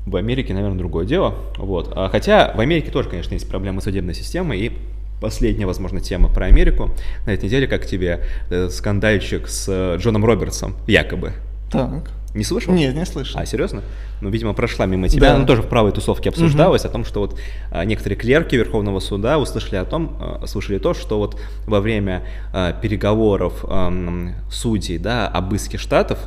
в Америке, наверное, другое дело. Вот. А Хотя в Америке тоже, конечно, есть проблемы судебной системы. И последняя, возможно, тема про Америку. На этой неделе, как тебе э, скандальчик с э, Джоном Робертсом, якобы. Так. Не слышал? Нет, не слышал. А, серьезно? Ну, видимо, прошла мимо тебя. Да. Она тоже в правой тусовке обсуждалась о том, что вот а, некоторые клерки Верховного суда услышали о том, а, слышали то, что вот во время а, переговоров судей, да, об иске штатов,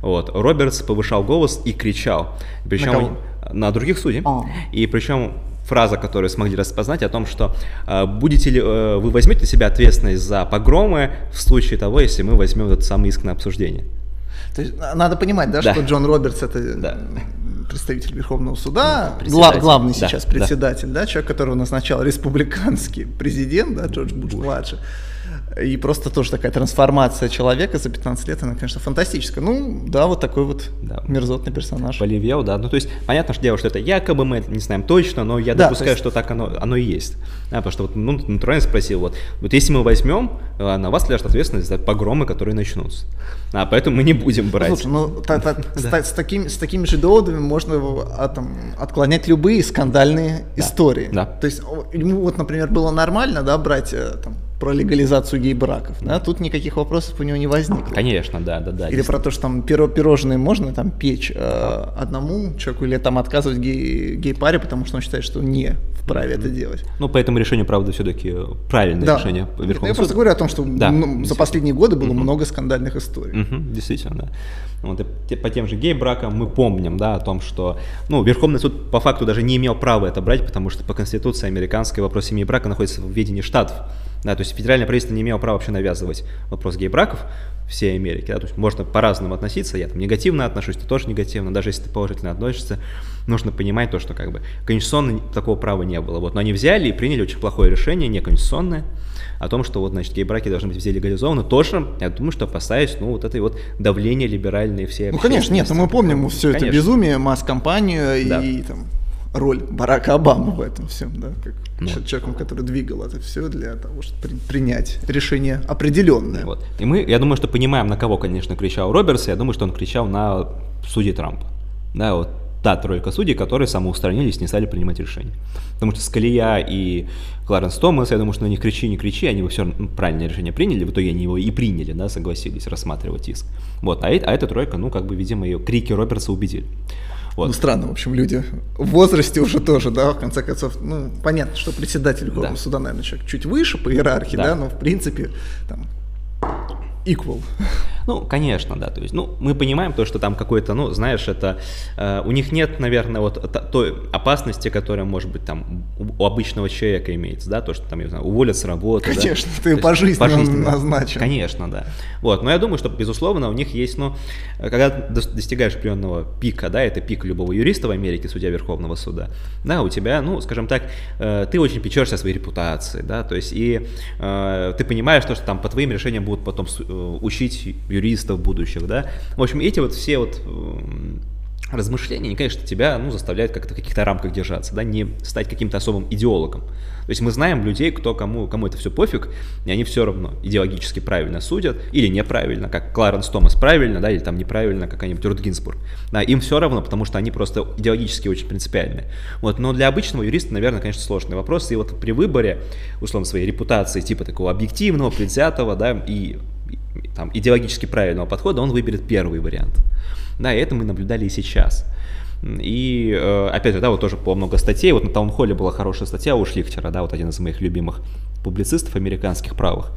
вот, Робертс повышал голос и кричал. Причем кого? на других судей. А. И причем фраза, которую смогли распознать, о том, что э, будете ли э, вы возьмете на себя ответственность за погромы в случае того, если мы возьмем этот самый иск на обсуждение. То есть на- надо понимать, да, Да. что Джон Робертс это Да. представитель Верховного суда, Ну, гла- председатель. главный Да, сейчас да. председатель, да. человек, которого назначал республиканский президент, да, Джордж Буш младший. И просто тоже такая трансформация человека за 15 лет, она, конечно, фантастическая. Ну, да, вот такой вот Да. мерзотный персонаж. Поливьел, да. Ну, то есть, понятно, что дело, что это якобы мы это не знаем точно, но я Да, допускаю, есть- что так оно, оно и есть. Да, потому что вот, ну, натурально спросил, вот, вот если мы возьмем, э, на вас ляжет ответственность за погромы, которые начнутся. А поэтому мы не будем брать. Слушай, ну та- та- с, та- с такими, с такими же доводами можно а, там, отклонять любые скандальные истории. да. То есть ему вот, например, было нормально, да, брать э, там, про легализацию гей-браков, да, тут никаких вопросов у него не возникло. Конечно, да, да, да. Или про то, что там пиро пирожные можно там печь э, одному человеку, или там отказывать гей- гей-паре, потому что он считает, что не вправе это делать. Ну, по этому решению, правда, все-таки правильное Да. решение Верховного я просто говорю о том, что Да, ну, за последние годы было много скандальных историй. Мгм, действительно, да. Вот, и по тем же гей-бракам мы помним, да, о том, что, ну, Верховный суд по факту даже не имел права это брать, потому что по Конституции американской вопрос семьи брака находится в ведении штатов. Да, то есть федеральное правительство не имело права вообще навязывать вопрос гей-браков всей Америке, да, то есть можно по-разному относиться, я там негативно отношусь, ты тоже негативно, даже если ты положительно относишься, нужно понимать то, что как бы конституционно такого права не было, вот, но они взяли и приняли очень плохое решение, неконституционное, о том, что вот, значит, гей-браки должны быть везде легализованы, тоже, я думаю, что опасаясь, ну, вот этой вот давления либеральной всей Ну, конечно, нет, ну, мы помним все это Конечно. безумие, масс-компанию Да. и там роль Барака Обамы в этом всем, да, как Ну. ч- человеком, который двигал это все для того, чтобы при- принять решение определенное. Вот. И мы, я думаю, что понимаем, на кого, конечно, кричал Робертс, я думаю, что он кричал на судьи Трампа. Да, вот та тройка судей, которые самоустранились, не стали принимать решения. Потому что Скалия и Кларенс Томас, я думаю, что на них кричи, не кричи, они бы все равно правильное решение приняли, в итоге они его и приняли, да, согласились рассматривать иск. Вот, а, а эта тройка, ну, как бы, видимо, ее крики Робертса убедили. Вот. Ну, странно, в общем, люди в возрасте уже тоже, да, в конце концов, ну, понятно, что председатель да. суда, наверное, человек чуть выше по иерархии, да, да но, в принципе, там, equal. Ну, конечно, да. То есть, ну, мы понимаем то, что там какой-то, ну, знаешь, это э, у них нет, наверное, вот той опасности, которая, может быть, там у, обычного человека имеется, да, то, что там, я знаю, уволят с работы. Конечно, да? ты пожизненно назначен. Конечно, да. Вот, но я думаю, что, безусловно, у них есть, ну, когда достигаешь определенного пика, да, это пик любого юриста в Америке, судья Верховного суда, да, у тебя, ну, скажем так, э, ты очень печешься о своей репутации, да, то есть, и э, ты понимаешь то, что там по твоим решениям будут потом э, учить юристов будущих, да. В общем, эти вот все вот размышления, они, конечно, тебя, ну, заставляют как-то в каких-то рамках держаться, да, не стать каким-то особым идеологом. То есть мы знаем людей, кто кому, кому это все пофиг, и они все равно идеологически правильно судят, или неправильно, как Кларенс Томас правильно, да, или там неправильно, как какой-нибудь Рут Гинзбург. Да, им все равно, потому что они просто идеологически очень принципиальные. Вот, но для обычного юриста, наверное, конечно, сложный вопрос, и вот при выборе, условно, своей репутации, типа такого объективного, предвзятого, да, и там, идеологически правильного подхода, он выберет первый вариант. Да, и это мы наблюдали и сейчас. И, э, опять же, да, вот тоже по много статей, вот на Таунхолле была хорошая статья у Шлихтера, да, вот один из моих любимых публицистов американских правых.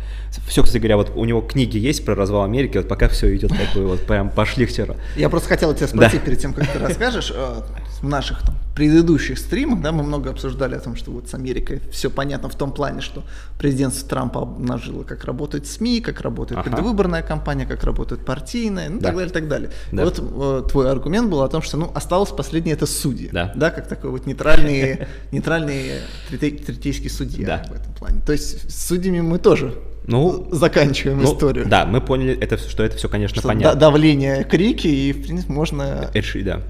Все, кстати говоря, вот у него книги есть про развал Америки, вот пока все идет как бы вот прям по Шлихтеру. Я просто хотел тебя спросить да. перед тем, как ты расскажешь, э, в наших там, предыдущих стримах, да, мы много обсуждали о том, что вот с Америкой все понятно в том плане, что президентство Трампа обнажило, как работают СМИ, как работает ага. предвыборная кампания, как работает партийная, ну, да. так далее, так далее. Да. Вот э, твой аргумент был о том, что, ну, осталось последнее это судьи, да, да как такой вот нейтральный, нейтральный третейский судья да. в этом плане. То есть с судьями мы тоже ну, заканчиваем ну, историю. Да, мы поняли, это, что это все, конечно, что понятно. Давление, крики, и, в принципе, можно... Решить, да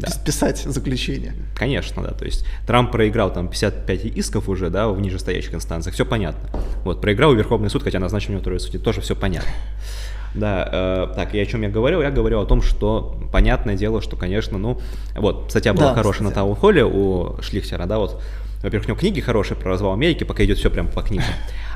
да. писать заключение. Конечно, да. То есть Трамп проиграл там 55 исков уже, да, в нижестоящих инстанциях, все понятно. Вот, проиграл Верховный суд, хотя назначил у него трое судей, тоже все понятно. Да, э, так, и о чем я говорил? Я говорил о том, что понятное дело, что, конечно, ну, вот, статья была да, хорошая кстати. на таунхолле у Шлихтера, да, вот, во-первых, у него книги хорошие про развал Америки, пока идет все прям по книгам.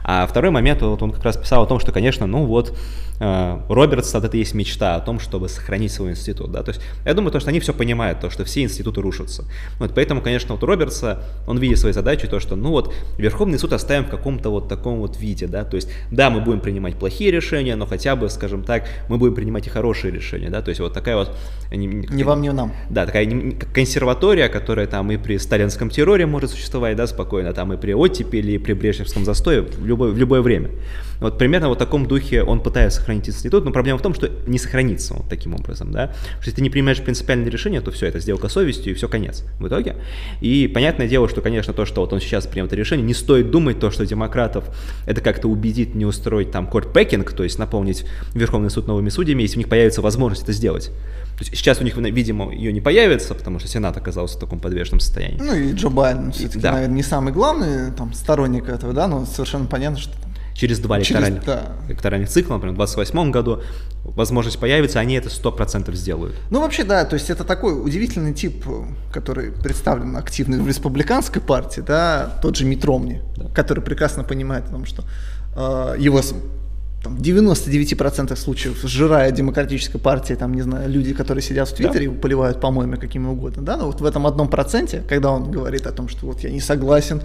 А второй момент, вот он как раз писал о том, что, конечно, ну вот, э, Робертс, это есть мечта о том, чтобы сохранить свой институт, да, то есть я думаю, то, что они все понимают, то, что все институты рушатся. Вот, поэтому, конечно, вот у Робертса, он видит свои задачи, то, что, ну вот, Верховный суд оставим в каком-то вот таком вот виде, да, то есть, да, мы будем принимать плохие решения, но хотя бы, скажем так, мы будем принимать и хорошие решения, да, то есть вот такая вот... Не, не вам, не нам. Да, такая консерватория, которая там и при сталинском терроре может существовать, да, спокойно, там и при оттепели, и при Брежневском застое, любой, в любое время. Вот примерно вот в таком духе он пытается сохранить институт, но проблема в том, что не сохранится вот таким образом, да. Что если ты не принимаешь принципиальное решение, то все, это сделка совестью, и все, конец в итоге. И понятное дело, что, конечно, то, что вот он сейчас принял это решение, не стоит думать то, что демократов это как-то убедит не устроить там корт-пекинг, то есть наполнить Верховный суд новыми судьями, если у них появится возможность это сделать. То есть сейчас у них, видимо, ее не появится, потому что Сенат оказался в таком подвешенном состоянии. Ну и Джо Байден все-таки, да. наверное, не самый главный там сторонник этого, да, но совершенно понятно, что через два электоральных, через, да. электоральных цикла, например, в 2028 году возможность появится, они это 100% сделают. Ну, вообще, да, то есть это такой удивительный тип, который представлен активно в республиканской партии, да, тот же Мит Ромни, да. который прекрасно понимает о том, что э, его там, в 99% случаев сжирая демократической партии, там, не знаю, люди, которые сидят в Твиттере да. поливают по-моему какими угодно, да, но вот в этом одном проценте, когда он говорит о том, что вот я не согласен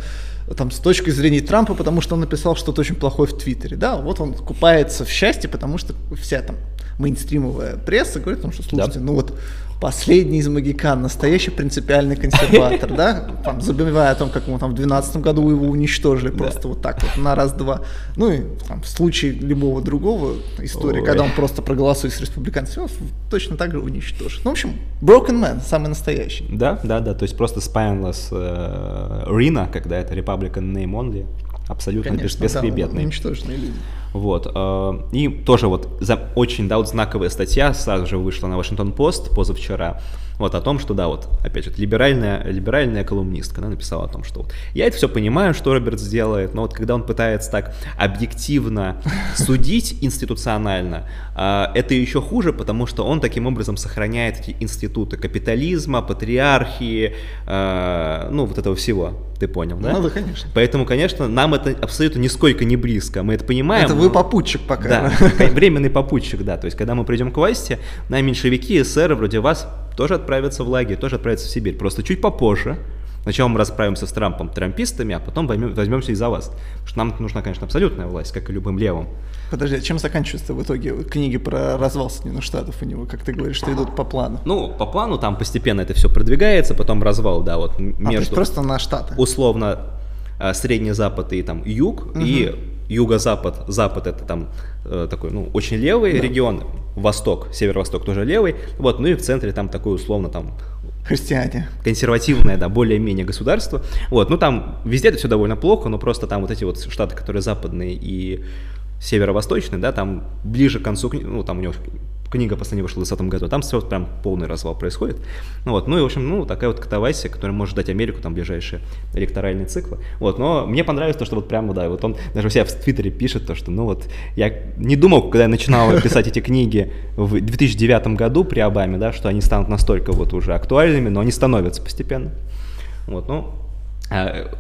там, с точки зрения Трампа, потому что он написал что-то очень плохое в Твиттере, да, вот он купается в счастье, потому что вся там мейнстримовая пресса говорит том, что, слушайте, да. ну вот последний из магикан, настоящий принципиальный консерватор, да, там, забивая о том, как мы там в 2012 году его уничтожили просто вот так вот на раз-два. Ну и там, в случае любого другого истории, когда он просто проголосует с республиканцев, точно так же уничтожит. Ну, в общем, broken man, самый настоящий. Да, да, да, то есть просто spineless э, Rina, когда это Republican name only, абсолютно Конечно, бесхребетный. Да, уничтоженные люди. Вот. Э, и тоже вот за, очень да, вот знаковая статья сразу же вышла на Вашингтон Пост позавчера вот о том, что, да, вот, опять же, либеральная, либеральная колумнистка, она написала о том, что вот, я это все понимаю, что Роберт сделает, но вот когда он пытается так объективно судить институционально, а, это еще хуже, потому что он таким образом сохраняет эти институты капитализма, патриархии, а, ну, вот этого всего, ты понял, да? Ну да, конечно. Поэтому, конечно, нам это абсолютно нисколько не близко, мы это понимаем. Это вы попутчик пока. Да, временный попутчик, да, то есть когда мы придем к власти, на меньшевики, эсеры вроде вас тоже отправятся в лагерь, тоже отправятся в Сибирь, просто чуть попозже, Сначала мы расправимся с Трампом, трампистами, а потом возьмем, возьмемся и за вас. Потому что нам нужна, конечно, абсолютная власть, как и любым левым. Подожди, а чем заканчиваются в итоге книги про развал Соединенных Штатов у него, как ты говоришь, что идут по плану? Ну, по плану там постепенно это все продвигается, потом развал, да, вот между... А, то есть просто на Штаты? Условно, э, Средний Запад и там Юг, угу. и юго-запад, запад это там э, такой, ну, очень левый да. регион, восток, северо-восток тоже левый, вот, ну и в центре там такой условно там Христиане. Консервативное, да, более-менее государство. Вот, ну там везде это все довольно плохо, но просто там вот эти вот штаты, которые западные и северо-восточные, да, там ближе к концу, ну там у него книга последняя вышла в 2020 году, там все прям полный развал происходит. Ну, вот, ну и, в общем, ну, такая вот катавасия, которая может ждать Америку, там, ближайшие электоральные циклы. Вот, но мне понравилось то, что вот прямо, да, вот он даже у себя в Твиттере пишет то, что, ну вот, я не думал, когда я начинал писать эти книги в 2009 году при Обаме, да, что они станут настолько вот уже актуальными, но они становятся постепенно. Вот, ну,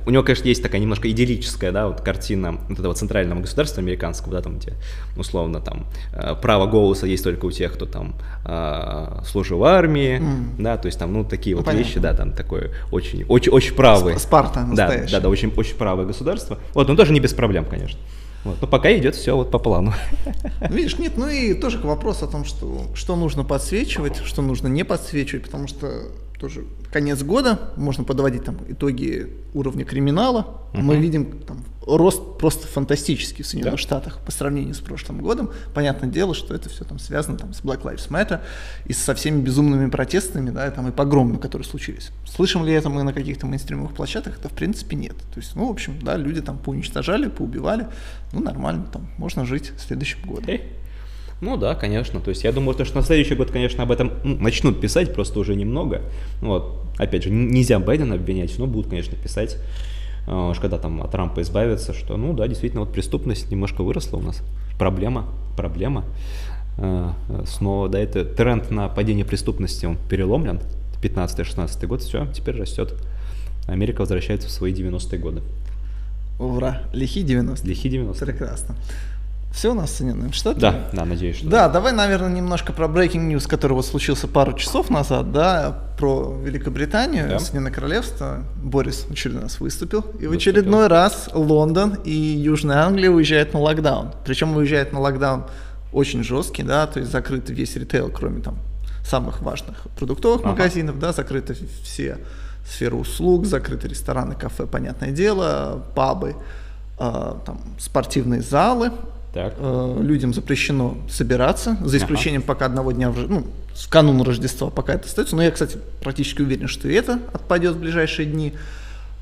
у него, конечно, есть такая немножко идиллическая, да, вот картина вот этого центрального государства американского, да, там, где, условно, там, uh, право голоса есть только у тех, кто там uh, служил в армии, mm. да, то есть там, ну, такие ну, вот понятно. вещи, да, там, такое очень, очень, очень правое. Спарта настоящая. Да, да, да, очень, очень правое государство. Вот, но тоже не без проблем, конечно. Вот, но пока идет все вот по плану. Ну, видишь, нет, ну и тоже к вопросу о том, что, что нужно подсвечивать, что нужно не подсвечивать, потому что тоже конец года, можно подводить там итоги уровня криминала. Uh-huh. Мы видим там рост просто фантастический в Соединенных да. Штатах по сравнению с прошлым годом. Понятное дело, что это все там связано там, с Black Lives Matter и со всеми безумными протестами, да, там, и погромами, которые случились. Слышим ли это мы на каких-то мейнстримовых площадках? Это в принципе нет. То есть, ну, в общем, да, люди там поуничтожали, поубивали, ну, нормально, там, можно жить следующим годом. Hey. Ну да, конечно. То есть я думаю, что на следующий год, конечно, об этом ну, начнут писать, просто уже немного. Вот. Опять же, нельзя Байдена обвинять, но будут, конечно, писать, э, уж когда там от Трампа избавиться, что, ну да, действительно, вот преступность немножко выросла у нас. Проблема, проблема. Э, снова, да, это тренд на падение преступности, он переломлен. 15-16 год, все, теперь растет. Америка возвращается в свои 90-е годы. Ура! Лихие 90 Лихие 90 Прекрасно. Все у нас с Соединенными Штатами? Да, да, надеюсь, что да. Да, давай, наверное, немножко про breaking news, который вот случился пару часов назад, да, про Великобританию, да. Соединенное Королевство. Борис в очередной раз выступил. И выступил. в очередной раз Лондон и Южная Англия уезжают на локдаун. Причем уезжают на локдаун очень жесткий, да, то есть закрыт весь ритейл, кроме там самых важных продуктовых ага. магазинов, да, закрыты все сферы услуг, закрыты рестораны, кафе, понятное дело, пабы, э, там, спортивные залы, так. Э, людям запрещено собираться, за исключением ага. пока одного дня, в, ну, в канун Рождества пока это остается. Но я, кстати, практически уверен, что и это отпадет в ближайшие дни.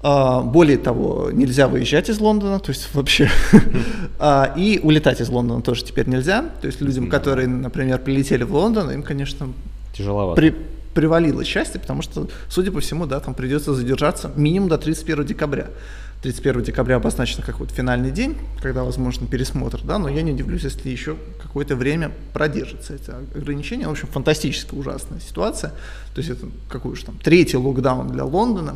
А, более того, нельзя выезжать из Лондона, то есть вообще, а, и улетать из Лондона тоже теперь нельзя. То есть людям, которые, например, прилетели в Лондон, им, конечно, тяжеловато. При, привалило счастье, потому что, судя по всему, да, там придется задержаться минимум до 31 декабря. 31 декабря обозначено как вот финальный день, когда возможен пересмотр, да, но я не удивлюсь, если еще какое-то время продержится эти ограничения. В общем, фантастическая ужасная ситуация. То есть это какой уж там третий локдаун для Лондона.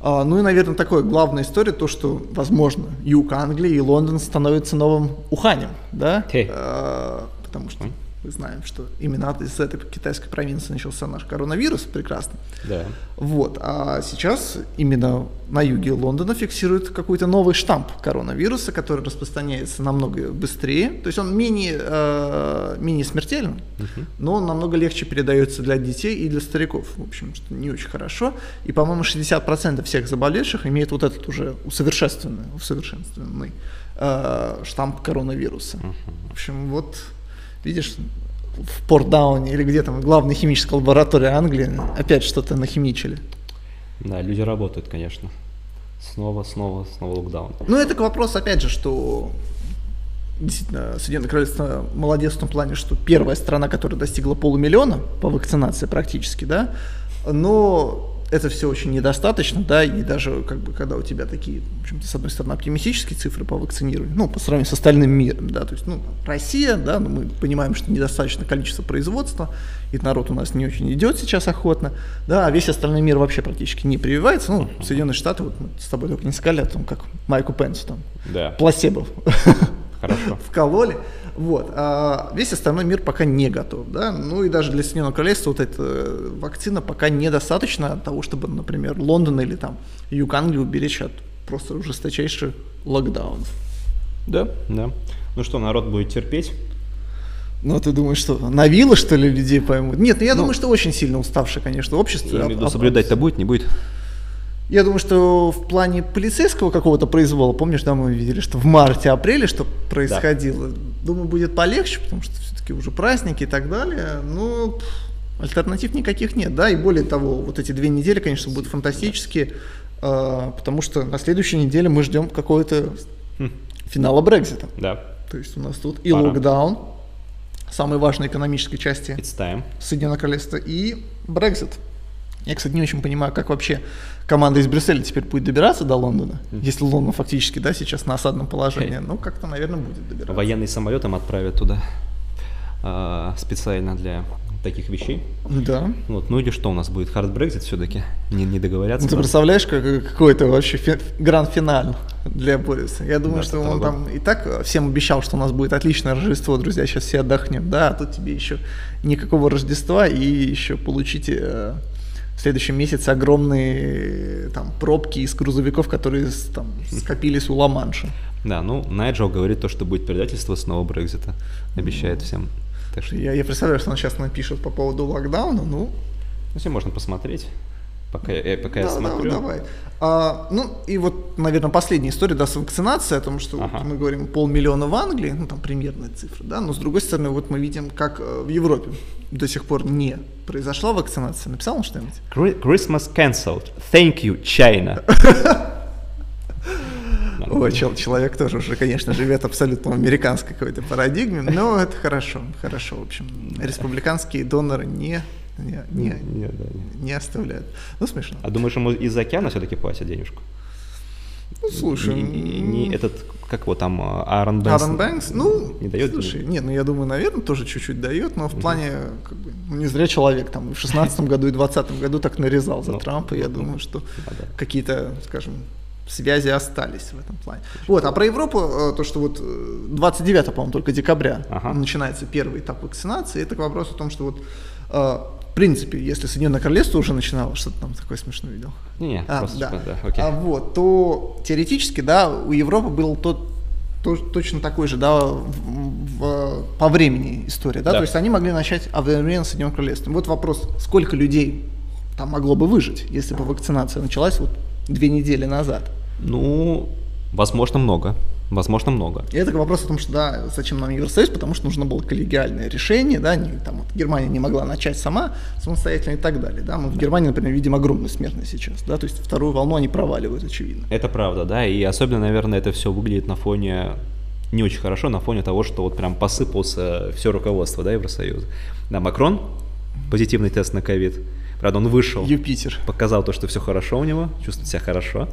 А, ну и, наверное, такая главная история, то, что, возможно, юг Англии и Лондон становятся новым Уханем, да, а, потому что мы знаем, что именно из этой китайской провинции начался наш коронавирус, прекрасно. Да. Вот, а сейчас именно на юге Лондона фиксируют какой-то новый штамп коронавируса, который распространяется намного быстрее, то есть он менее, э, менее смертелен, угу. но он намного легче передается для детей и для стариков, в общем, что не очень хорошо. И, по-моему, 60% всех заболевших имеют вот этот уже усовершенствованный, усовершенствованный э, штамп коронавируса. Угу. В общем, вот видишь, в Портдауне или где там главная химическая лаборатория Англии опять что-то нахимичили. Да, люди работают, конечно. Снова, снова, снова локдаун. Ну, это к вопросу, опять же, что действительно, Соединенное Королевство молодец в том плане, что первая страна, которая достигла полумиллиона по вакцинации практически, да, но это все очень недостаточно, да, и даже как бы когда у тебя такие, в общем-то, с одной стороны, оптимистические цифры по вакцинированию, ну, по сравнению с остальным миром, да, то есть, ну, Россия, да, но мы понимаем, что недостаточно количество производства, и народ у нас не очень идет сейчас охотно, да, а весь остальной мир вообще практически не прививается, ну, Соединенные Штаты, вот мы с тобой только не сказали о том, как Майку Пенсу там, Да. плацебо Хорошо. вкололи. Вот. А весь остальной мир пока не готов. Да? Ну и даже для Соединенного Королевства вот эта вакцина пока недостаточно того, чтобы, например, Лондон или там юг Англии уберечь от просто жесточайших локдаунов. Да, да. Ну что, народ будет терпеть? Ну, ты думаешь, что на виллы, что ли, людей поймут? Нет, ну я думаю, что очень сильно уставшее, конечно, общество. Я имею в виду, А- а- соблюдать-то будет, не будет? Я думаю, что в плане полицейского какого-то произвола, помнишь, да, мы видели, что в марте-апреле что происходило. Думаю, будет полегче, потому что все-таки уже праздники и так далее. Но альтернатив никаких нет, да, и более того, вот эти две недели, конечно, будут фантастические, э, потому что на следующей неделе мы ждем какого-то финала Брекзита. Да. То есть у нас тут и локдаун, самой важной экономической части. Соединенное Королевство и Брекзит. Я, кстати, не очень понимаю, как вообще команда из Брюсселя теперь будет добираться до Лондона, если Лондон фактически, да, сейчас на осадном положении. Ну, как-то, наверное, будет добираться. Военный самолетом отправят туда а, специально для таких вещей. Да. Вот, ну или что у нас будет? Хард Брекзит все-таки? Не, не договорятся? Ну, ты представляешь, как, какой это вообще фи- гранд-финал для Бориса. Я думаю, Да, что он там и так всем обещал, что у нас будет отличное Рождество, друзья, сейчас все отдохнем. Да, а тут тебе еще никакого Рождества и еще получите э, в следующем месяце огромные э, там пробки из грузовиков, которые там скопились у Ла-Манша. Да, ну, Найджел говорит то, что будет предательство снова Брекзита. Обещает всем. Так что Я, я представляю, что он сейчас напишет по поводу локдауна, ну, ну, все можно посмотреть. Пока, я, пока я да, да, смотрю. давай. А, ну, и вот, наверное, последняя история, да, с вакцинацией, о том, что вот Ага. мы говорим полмиллиона в Англии, ну, там примерная цифра, да, но с другой стороны, вот мы видим, как э, в Европе до сих пор не произошла вакцинация. Написал он что-нибудь? Chri- Christmas cancelled. Thank you, China. Ой, чел- человек тоже уже, конечно, живет абсолютно в американской какой-то парадигме, но это хорошо, хорошо, в общем. Республиканские доноры не, не, не, Не, да, не. не оставляют. Ну, смешно. А думаешь, ему из океана все-таки платят денежку? Ну, слушай, Не, не- этот, как его там, а, Аарон Бэнкс? Аарон Бэнкс, ну, не дает слушай, нет, ну я думаю, наверное, тоже чуть-чуть дает, но в плане, как бы, ну, не зря человек там в 16 году, и 20 году так нарезал за Ну, Трампа, я ну, думаю, что да, да. какие-то, скажем, связи остались в этом плане. Вот, а про Европу, э, то, что вот э, 29, по-моему, только декабря Ага. начинается первый этап вакцинации, это к вопросу о том, что вот, э, принципе, если Соединенное Королевство уже начинало, что-то там такое смешное видел, Не-не, а, просто, да. да, окей. А вот, то теоретически, да, у Европы был тот то- точно такой же, да, в- в- по времени история, да? Да. то есть они могли начать одновременно с Соединенным Королевством. Вот вопрос, сколько людей там могло бы выжить, если бы вакцинация началась вот две недели назад? Ну, возможно, много. Возможно, много. И это вопрос о том, что да, зачем нам Евросоюз, потому что нужно было коллегиальное решение, да, не, там, вот, Германия не могла начать сама самостоятельно и так далее, да, мы в Германии, например, видим огромную смертность сейчас, да, то есть вторую волну они проваливают, очевидно. Это правда, да, и особенно, наверное, это все выглядит на фоне не очень хорошо, на фоне того, что вот прям посыпался все руководство, да, Евросоюза. Да, Макрон, позитивный тест на ковид, правда, он вышел, Юпитер. показал то, что все хорошо у него, чувствует себя хорошо.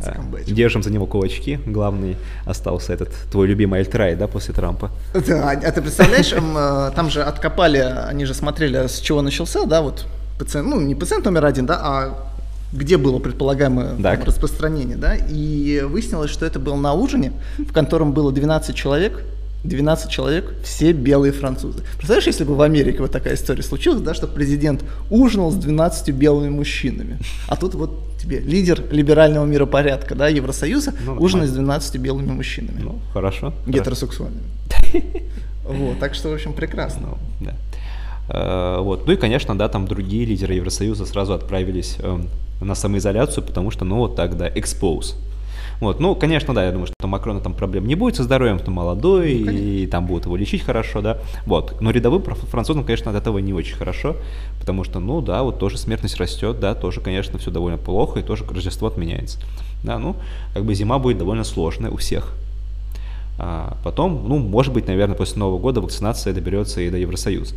Скамбэч. Держим за него кулачки. Главный остался этот твой любимый Альтрай, да, после Трампа. Да, а ты представляешь, э, там же откопали, они же смотрели, с чего начался, да, вот пациент, ну не пациент номер один, да, а где было предполагаемое Так. распространение, да, и выяснилось, что это было на ужине, в котором было 12 человек, 12 человек, все белые французы. Представляешь, если бы в Америке вот такая история случилась, да, что президент ужинал с 12 белыми мужчинами, а тут вот тебе лидер либерального миропорядка, да, Евросоюза, Ну, ужинает с нормально. 12 белыми мужчинами Ну, хорошо. хорошо. гетеросексуальными. Вот, так что, в общем, прекрасно. Ну, да. Э, Вот. Ну и, конечно, да, там другие лидеры Евросоюза сразу отправились эм, на самоизоляцию, потому что, ну, вот так, да, expose. Вот, ну, конечно, да, я думаю, что Макрона там проблем не будет со здоровьем, он молодой, и там будут его лечить хорошо, да, вот. Но рядовым фра- французам, конечно, от этого не очень хорошо, потому что, ну, да, вот тоже смертность растет, да, тоже, конечно, все довольно плохо, и тоже Рождество отменяется. Да, ну, как бы зима будет довольно сложная у всех. А потом, ну, может быть, наверное, после Нового года вакцинация доберется и до Евросоюза.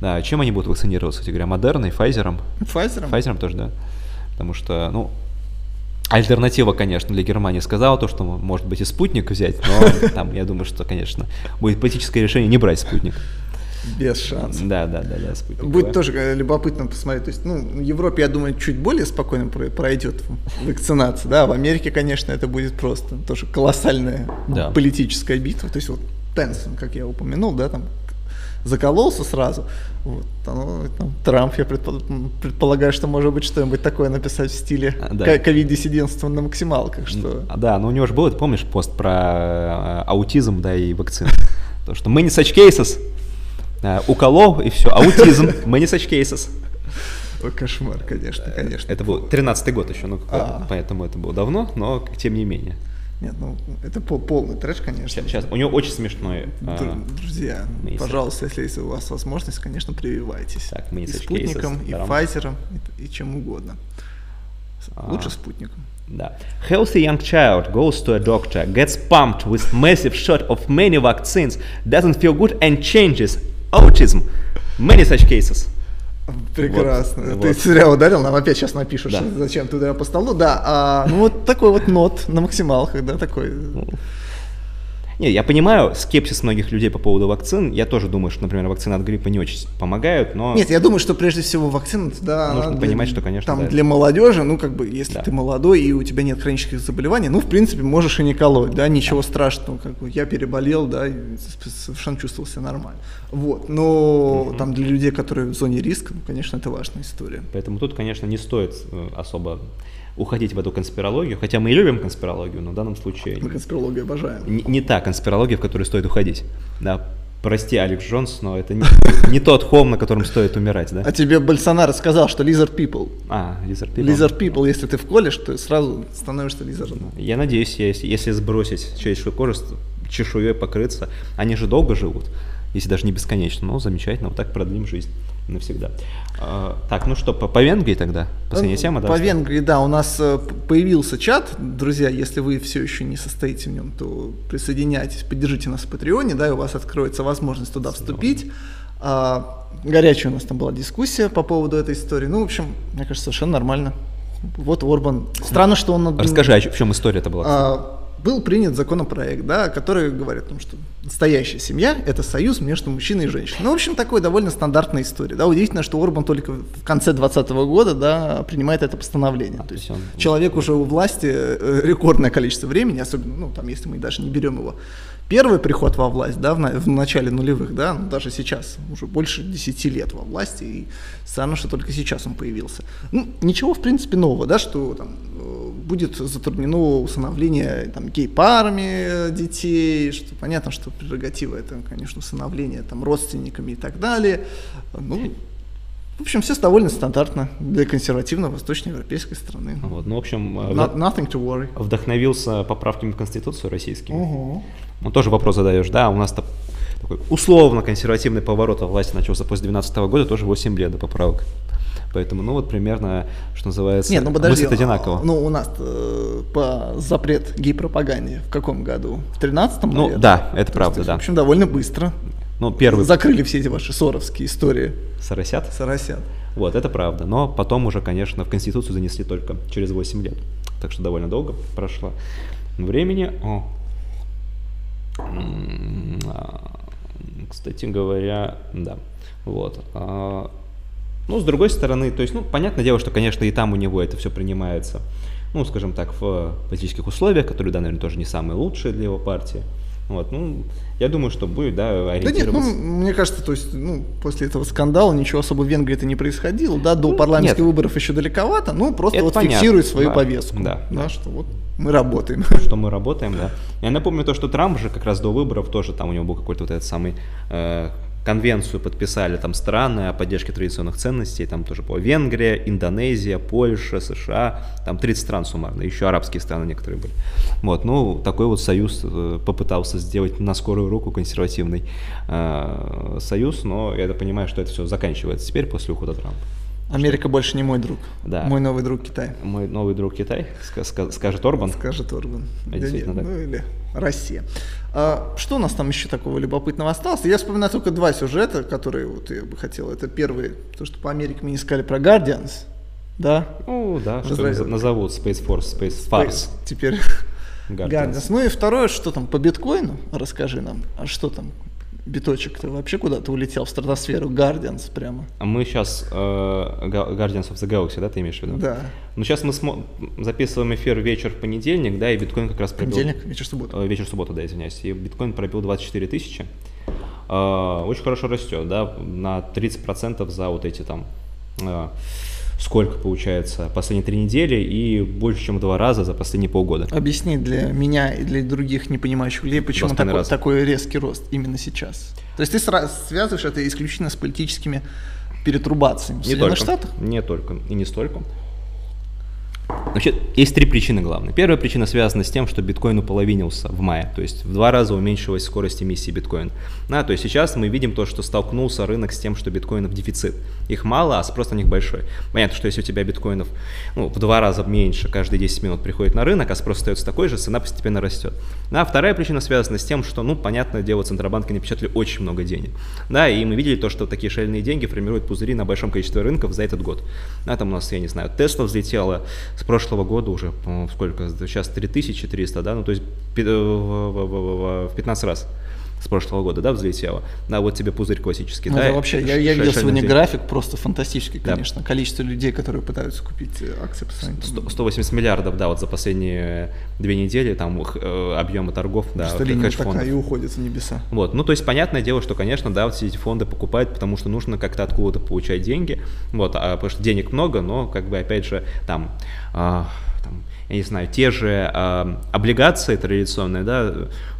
Да, чем они будут вакцинироваться, кстати говоря, Модерной, Pfizer? Pfizer? Pfizer тоже, да. Потому что, ну, Альтернатива, конечно, для Германии сказала то, что может быть и спутник взять, но там, я думаю, что, конечно, будет политическое решение не брать спутник. Без шансов. Да, да, да, да. Спутник Будет тоже э, любопытно посмотреть. То есть, ну, в Европе, я думаю, чуть более спокойно пройдет вакцинация, да, в Америке, конечно, это будет просто тоже колоссальная да. политическая битва. То есть вот Тенсон, как я упомянул, да, там закололся сразу. Вот, ну, там, Трамп, я предполагаю, что может быть что-нибудь такое написать в стиле а, да. ковид-диссидентства на максималках. Что... Да, но у него же был, помнишь, пост про э, аутизм, да, и вакцины. То, что мы не such cases, э, уколол и все, аутизм, мы не such cases. Ой, кошмар, конечно, конечно. Это был 13-й год еще, ну, а. поэтому это было давно, но тем не менее. Нет, ну это пол, полный трэш, конечно. Сейчас, сейчас. у него очень смешной. А, Друзья, а, пожалуйста, если есть у вас возможность, конечно, прививайтесь. Так, мы и спутником, и Pfizer, и, и чем угодно. А, Лучше спутником. Да. Healthy young child goes to a doctor, gets pumped with massive shot of many vaccines, doesn't feel good and changes. Autism. Many such cases. Прекрасно. Вот, Ты вот. зря ударил, нам опять сейчас напишут, да. зачем ты ударил по столу. Да, а, ну вот такой вот нот на максималках, да, такой. Не, я понимаю скепсис многих людей по поводу вакцин. Я тоже думаю, что, например, вакцины от гриппа не очень помогают, но... Нет, я думаю, что прежде всего вакцина, да... Нужно для, понимать, что, конечно, Там да, для молодежи, ну, как бы, если да. ты молодой и у тебя нет хронических заболеваний, ну, в принципе, можешь и не колоть, да, ничего да. страшного. Как бы, я переболел, да, совершенно чувствовал себя нормально. Вот, но угу. там для людей, которые в зоне риска, ну, конечно, это важная история. Поэтому тут, конечно, не стоит э, особо уходить в эту конспирологию, хотя мы и любим конспирологию, но в данном случае... Мы конспирологию обожаем. Не, не та конспирология, в которую стоит уходить. Да, прости, Алекс Джонс, но это не, не тот холм, на котором стоит умирать, да? А тебе Больсонaro сказал, что lizard people. А, lizard people. Lizard people, если ты вколешь, то сразу становишься лизардом. Я надеюсь, если, если сбросить человеческую кожу, чешуей покрыться, они же долго живут, если даже не бесконечно, но замечательно, вот так продлим жизнь навсегда. А, так, ну что, по, по Венгрии тогда? Последняя тема, да? По Венгрии, да, у нас э, появился чат. Друзья, если вы все еще не состоите в нем, то присоединяйтесь, поддержите нас в Патреоне, да, и у вас откроется возможность туда вступить. А, горячая у нас там была дискуссия по поводу этой истории. Ну, в общем, мне кажется, совершенно нормально. Вот Орбан. Странно, что он... Расскажи, в чем история-то была? А, был принят законопроект, да, который говорит о том, что настоящая семья – это союз между мужчиной и женщиной. Ну, в общем, такой довольно стандартная история. Да. Удивительно, что Орбан только в конце 2020 года да, принимает это постановление. А, то есть он, человек уже у власти э, рекордное количество времени, особенно, ну, там, если мы даже не берем его первый приход во власть, да, в, на, в начале нулевых, да, ну, даже сейчас, уже больше 10 лет во власти, и странно, что только сейчас он появился. Ну, ничего, в принципе, нового, да, что там э, будет затруднено усыновление там, гей-парами детей, что понятно, что прерогатива это, конечно, усыновление там родственниками и так далее. Ну, в общем, все довольно стандартно для консервативно-восточноевропейской страны. Вот, ну, в общем, Not, nothing to worry. вдохновился поправками в Конституцию российскими. Угу. Ну, тоже вопрос задаешь, да, у нас-то такой условно-консервативный поворот во власти начался после 2012 года, тоже 8 лет до поправок. Поэтому, ну вот примерно, что называется, Нет, ну подожди, мыслит одинаково. Ну у нас э, по запрет гей-пропаганде в каком году? В 13-м, Ну да, это То правда, есть, да. В общем, довольно быстро. Ну, первый... Закрыли все эти ваши соровские истории. Соросят? Соросят. Вот, это правда. Но потом уже, конечно, в Конституцию занесли только через 8 лет. Так что довольно долго прошло времени. О. А, кстати говоря, да. Вот. А, ну, с другой стороны, то есть, ну, понятное дело, что, конечно, и там у него это все принимается, ну, скажем так, в политических условиях, которые, да, наверное, тоже не самые лучшие для его партии. Вот, ну, я думаю, что будет, да, ориентироваться. Да нет, ну, мне кажется, то есть, ну, после этого скандала ничего особо в Венгрии это не происходило, да, до ну, парламентских нет. выборов еще далековато, ну, просто это вот понятно, фиксирует свою да, повестку, да, да, что вот мы работаем. Что мы работаем, да. Я напомню то, что Трамп же как раз до выборов тоже, там у него был какой-то вот этот самый э, конвенцию подписали там страны о поддержке традиционных ценностей, там тоже по Венгрия, Индонезия, Польша, США, там 30 стран суммарно, еще арабские страны некоторые были. Вот, ну, такой вот союз э, попытался сделать на скорую руку консервативный э, союз, но я понимаю, что это все заканчивается теперь после ухода Трампа. Америка больше не мой друг. Да. Мой новый друг Китай. Мой новый друг Китай, скажет Орбан. Скажет Орбан. Да нет, ну или Россия. А, что у нас там еще такого любопытного осталось? Я вспоминаю только два сюжета, которые вот я бы хотел. Это первый, то, что по Америке мы не сказали про Guardians. Да? Ну да, Разраз... что назовут Space Force, Space Force. Теперь Guardians. Guardians. Ну и второе, что там по биткоину, расскажи нам. А что там? биточек-то вообще куда-то улетел в стратосферу, Guardians прямо. А мы сейчас э, Guardians of the Galaxy, да, ты имеешь в виду? Да. Ну сейчас мы смо- записываем эфир вечер в понедельник, да, и биткоин как раз пробил... Понедельник, вечер суббота. Э, вечер суббота, да, извиняюсь. И биткоин пробил 24 тысячи. Э, очень хорошо растет, да, на 30% за вот эти там... Э, сколько получается последние три недели и больше, чем в два раза за последние полгода. Объясни для меня и для других непонимающих людей, почему такой, такой резкий рост именно сейчас. То есть ты связываешь это исключительно с политическими перетрубациями в не Соединенных только, Штатах? Не только и не столько. Вообще, есть три причины главные. Первая причина связана с тем, что биткоин уполовинился в мае, то есть в два раза уменьшилась скорость эмиссии биткоина. Да, то есть сейчас мы видим то, что столкнулся рынок с тем, что биткоинов дефицит. Их мало, а спрос на них большой. Понятно, что если у тебя биткоинов ну, в два раза меньше каждые 10 минут приходит на рынок, а спрос остается такой же, цена постепенно растет. Да, вторая причина связана с тем, что, ну, понятное дело, Центробанки напечатали очень много денег. Да, и мы видели то, что такие шальные деньги формируют пузыри на большом количестве рынков за этот год. Да, там у нас, я не знаю, Тесла взлетела, с прошлого года уже, сколько, сейчас 3300, да, ну то есть в 15 раз с прошлого года, да, взлетело. Да, вот тебе пузырь классический. Ну, да, вообще, я, я видел сегодня день. график просто фантастический, конечно. Да. Количество людей, которые пытаются купить э, акции по своим. 180 миллиардов, да, вот за последние две недели, там э, объемы торгов, да, Просто линия такая и уходит в небеса. Вот, ну, то есть, понятное дело, что, конечно, да, вот все эти фонды покупают, потому что нужно как-то откуда-то получать деньги, вот, а, потому что денег много, но, как бы, опять же, там, э, там я не знаю, те же э, облигации традиционные, да,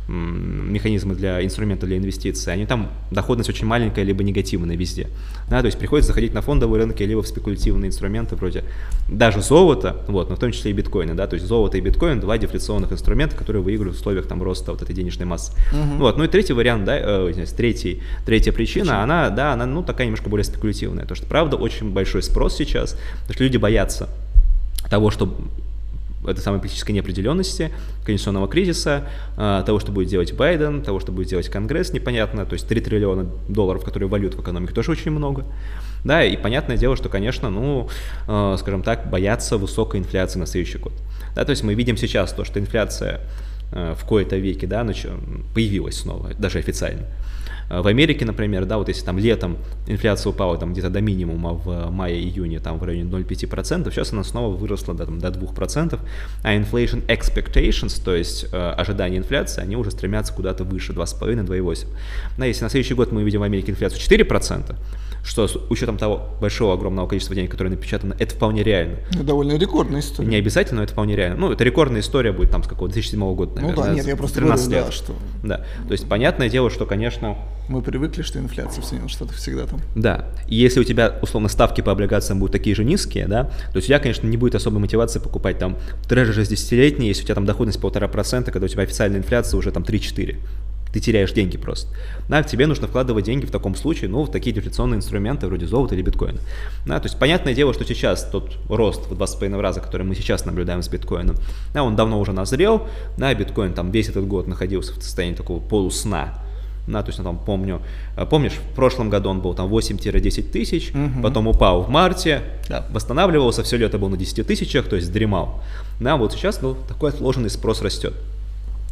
механизмы для инструмента для инвестиций, они там доходность очень маленькая, либо негативная везде. Да, то есть приходится заходить на фондовые рынки, либо в спекулятивные инструменты вроде даже золота, вот, но в том числе и биткоины, да, то есть золото и биткоин два дефляционных инструмента, которые выигрывают в условиях там роста вот этой денежной массы. Угу. Вот, ну и третий вариант, да, э, третий, третья причина, Почему? она, да, она, ну, такая немножко более спекулятивная, то что, правда, очень большой спрос сейчас, потому что люди боятся того, что этой самой политической неопределенности, конституционного кризиса, а, того, что будет делать Байден, того, что будет делать Конгресс, непонятно, то есть 3 триллиона долларов, которые валют в экономике, тоже очень много. Да, и понятное дело, что, конечно, ну, а, скажем так, боятся высокой инфляции на следующий год. Да, то есть мы видим сейчас то, что инфляция а, в кои-то веке, да, появилась снова, даже официально. Э, в Америке, например, да, вот если там летом инфляция упала там где-то до минимума в мае-июне, там в районе 0,5%, сейчас она снова выросла до, там, до 2%, а inflation expectations, то есть э, ожидания инфляции, они уже стремятся куда-то выше, 2,5-2,8. Да, если на следующий год мы увидим в Америке инфляцию 4%, что с учетом того большого огромного количества денег, которые напечатано, это вполне реально. Это довольно рекордная история. Не обязательно, но это вполне реально. Ну, это рекордная история будет там с какого 2007 года, наверное. Ну да, нет, я просто 13 говорю, лет. Да, что... Да, то есть понятное дело, что, конечно... Мы привыкли, что инфляция в Соединенных Штатах всегда там. Да, и если у тебя, условно, ставки по облигациям будут такие же низкие, да, то у тебя, конечно, не будет особой мотивации покупать там трэжи 60-летние, если у тебя там доходность полтора процента, когда у тебя официальная инфляция уже там 3-4 ты теряешь деньги просто. Да, тебе нужно вкладывать деньги в таком случае, ну, в такие дефляционные инструменты вроде золота или биткоина. Да, то есть понятное дело, что сейчас тот рост в 2,5 раза, который мы сейчас наблюдаем с биткоином, да, он давно уже назрел, да, биткоин там весь этот год находился в состоянии такого полусна, да, то есть, ну, там, помню, э, помнишь, в прошлом году он был там 8-10 тысяч, угу. потом упал в марте, да. восстанавливался, все лето был на 10 тысячах, то есть дремал. Да, вот сейчас, ну, такой отложенный спрос растет.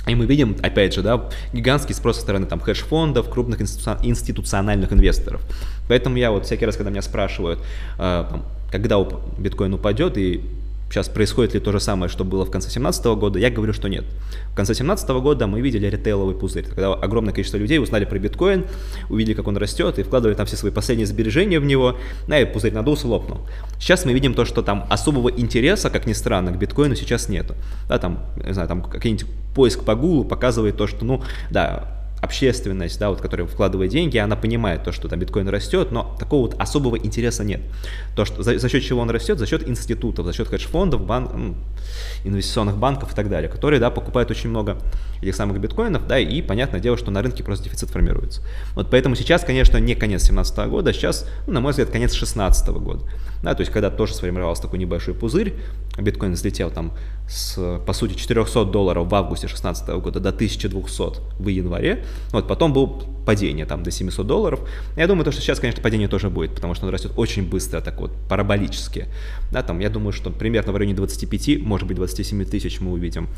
И мы видим, опять же, да, гигантский спрос со стороны там хедж-фондов, крупных институциональных инвесторов. Поэтому я вот всякий раз, когда меня спрашивают, э, там, когда биткоин упадет и сейчас происходит ли то же самое, что было в конце 2017 года, я говорю, что нет. В конце 2017 года мы видели ритейловый пузырь, когда огромное количество людей узнали про биткоин, увидели, как он растет, и вкладывали там все свои последние сбережения в него, да, и пузырь надулся, лопнул. Сейчас мы видим то, что там особого интереса, как ни странно, к биткоину сейчас нету. Да, там, не знаю, там какой-нибудь поиск по Google показывает то, что, ну, да, общественность, да, вот, которая вкладывает деньги, она понимает то, что там биткоин растет, но такого вот особого интереса нет. То, что, за, за счет чего он растет? За счет институтов, за счет хедж-фондов, бан, ну, инвестиционных банков и так далее, которые, да, покупают очень много этих самых биткоинов, да, и понятное дело, что на рынке просто дефицит формируется. Вот поэтому сейчас, конечно, не конец 2017 года, а сейчас, ну, на мой взгляд, конец 2016 года. Да, то есть, когда тоже сформировался такой небольшой пузырь, биткоин взлетел там с, по сути, 400 долларов в августе 2016 года до 1200 в январе, вот, потом был падение там до 700 долларов. Я думаю, то, что сейчас, конечно, падение тоже будет, потому что он растет очень быстро, так вот, параболически. Да, там, я думаю, что примерно в районе 25, может быть, 27 тысяч мы увидим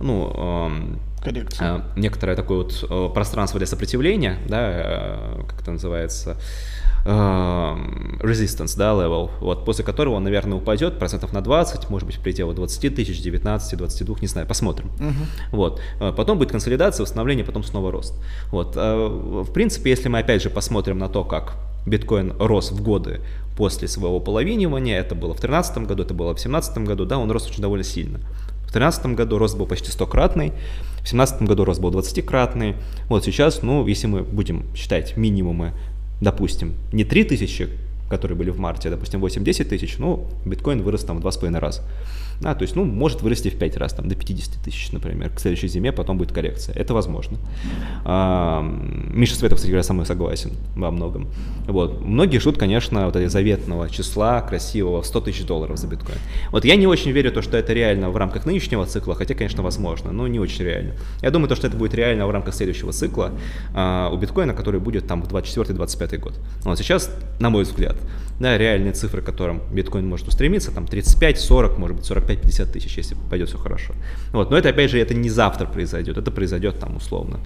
ну, э, э, некоторое такое вот э, пространство для сопротивления, да, э, как это называется, Эм, resistance, да, level, вот, после которого он, наверное, упадет процентов на 20, может быть, в пределах 20 тысяч, 19, 22, не знаю, посмотрим. Uh-huh. Вот. Э, потом будет консолидация, восстановление, потом снова рост. Вот. Э, в принципе, если мы опять же посмотрим на то, как биткоин рос в годы после своего половинивания, это было в 2013 году, это было в 2017 году, да, он рос очень довольно сильно. В 2013 году рост был почти 100-кратный, в 2017 году рост был 20-кратный. Вот сейчас, ну, если мы будем считать минимумы допустим, не 3 тысячи, которые были в марте, а, допустим, 8-10 тысяч, ну, биткоин вырос там в 2,5 раза. А, то есть, ну, может вырасти в 5 раз, там, до 50 тысяч, например, к следующей зиме, потом будет коррекция. Это возможно. А, Миша Светов, кстати говоря, со мной согласен во многом. Вот. Многие ждут, конечно, вот этого заветного числа красивого 100 тысяч долларов за биткоин. Вот я не очень верю, то, что это реально в рамках нынешнего цикла, хотя, конечно, возможно, но не очень реально. Я думаю, то, что это будет реально в рамках следующего цикла а, у биткоина, который будет там в 24-25 год. Вот сейчас, на мой взгляд, да, реальные цифры, к которым биткоин может устремиться, там 35, 40, может быть 45, 50 тысяч, если пойдет все хорошо. Вот, но это, опять же, это не завтра произойдет, это произойдет там условно,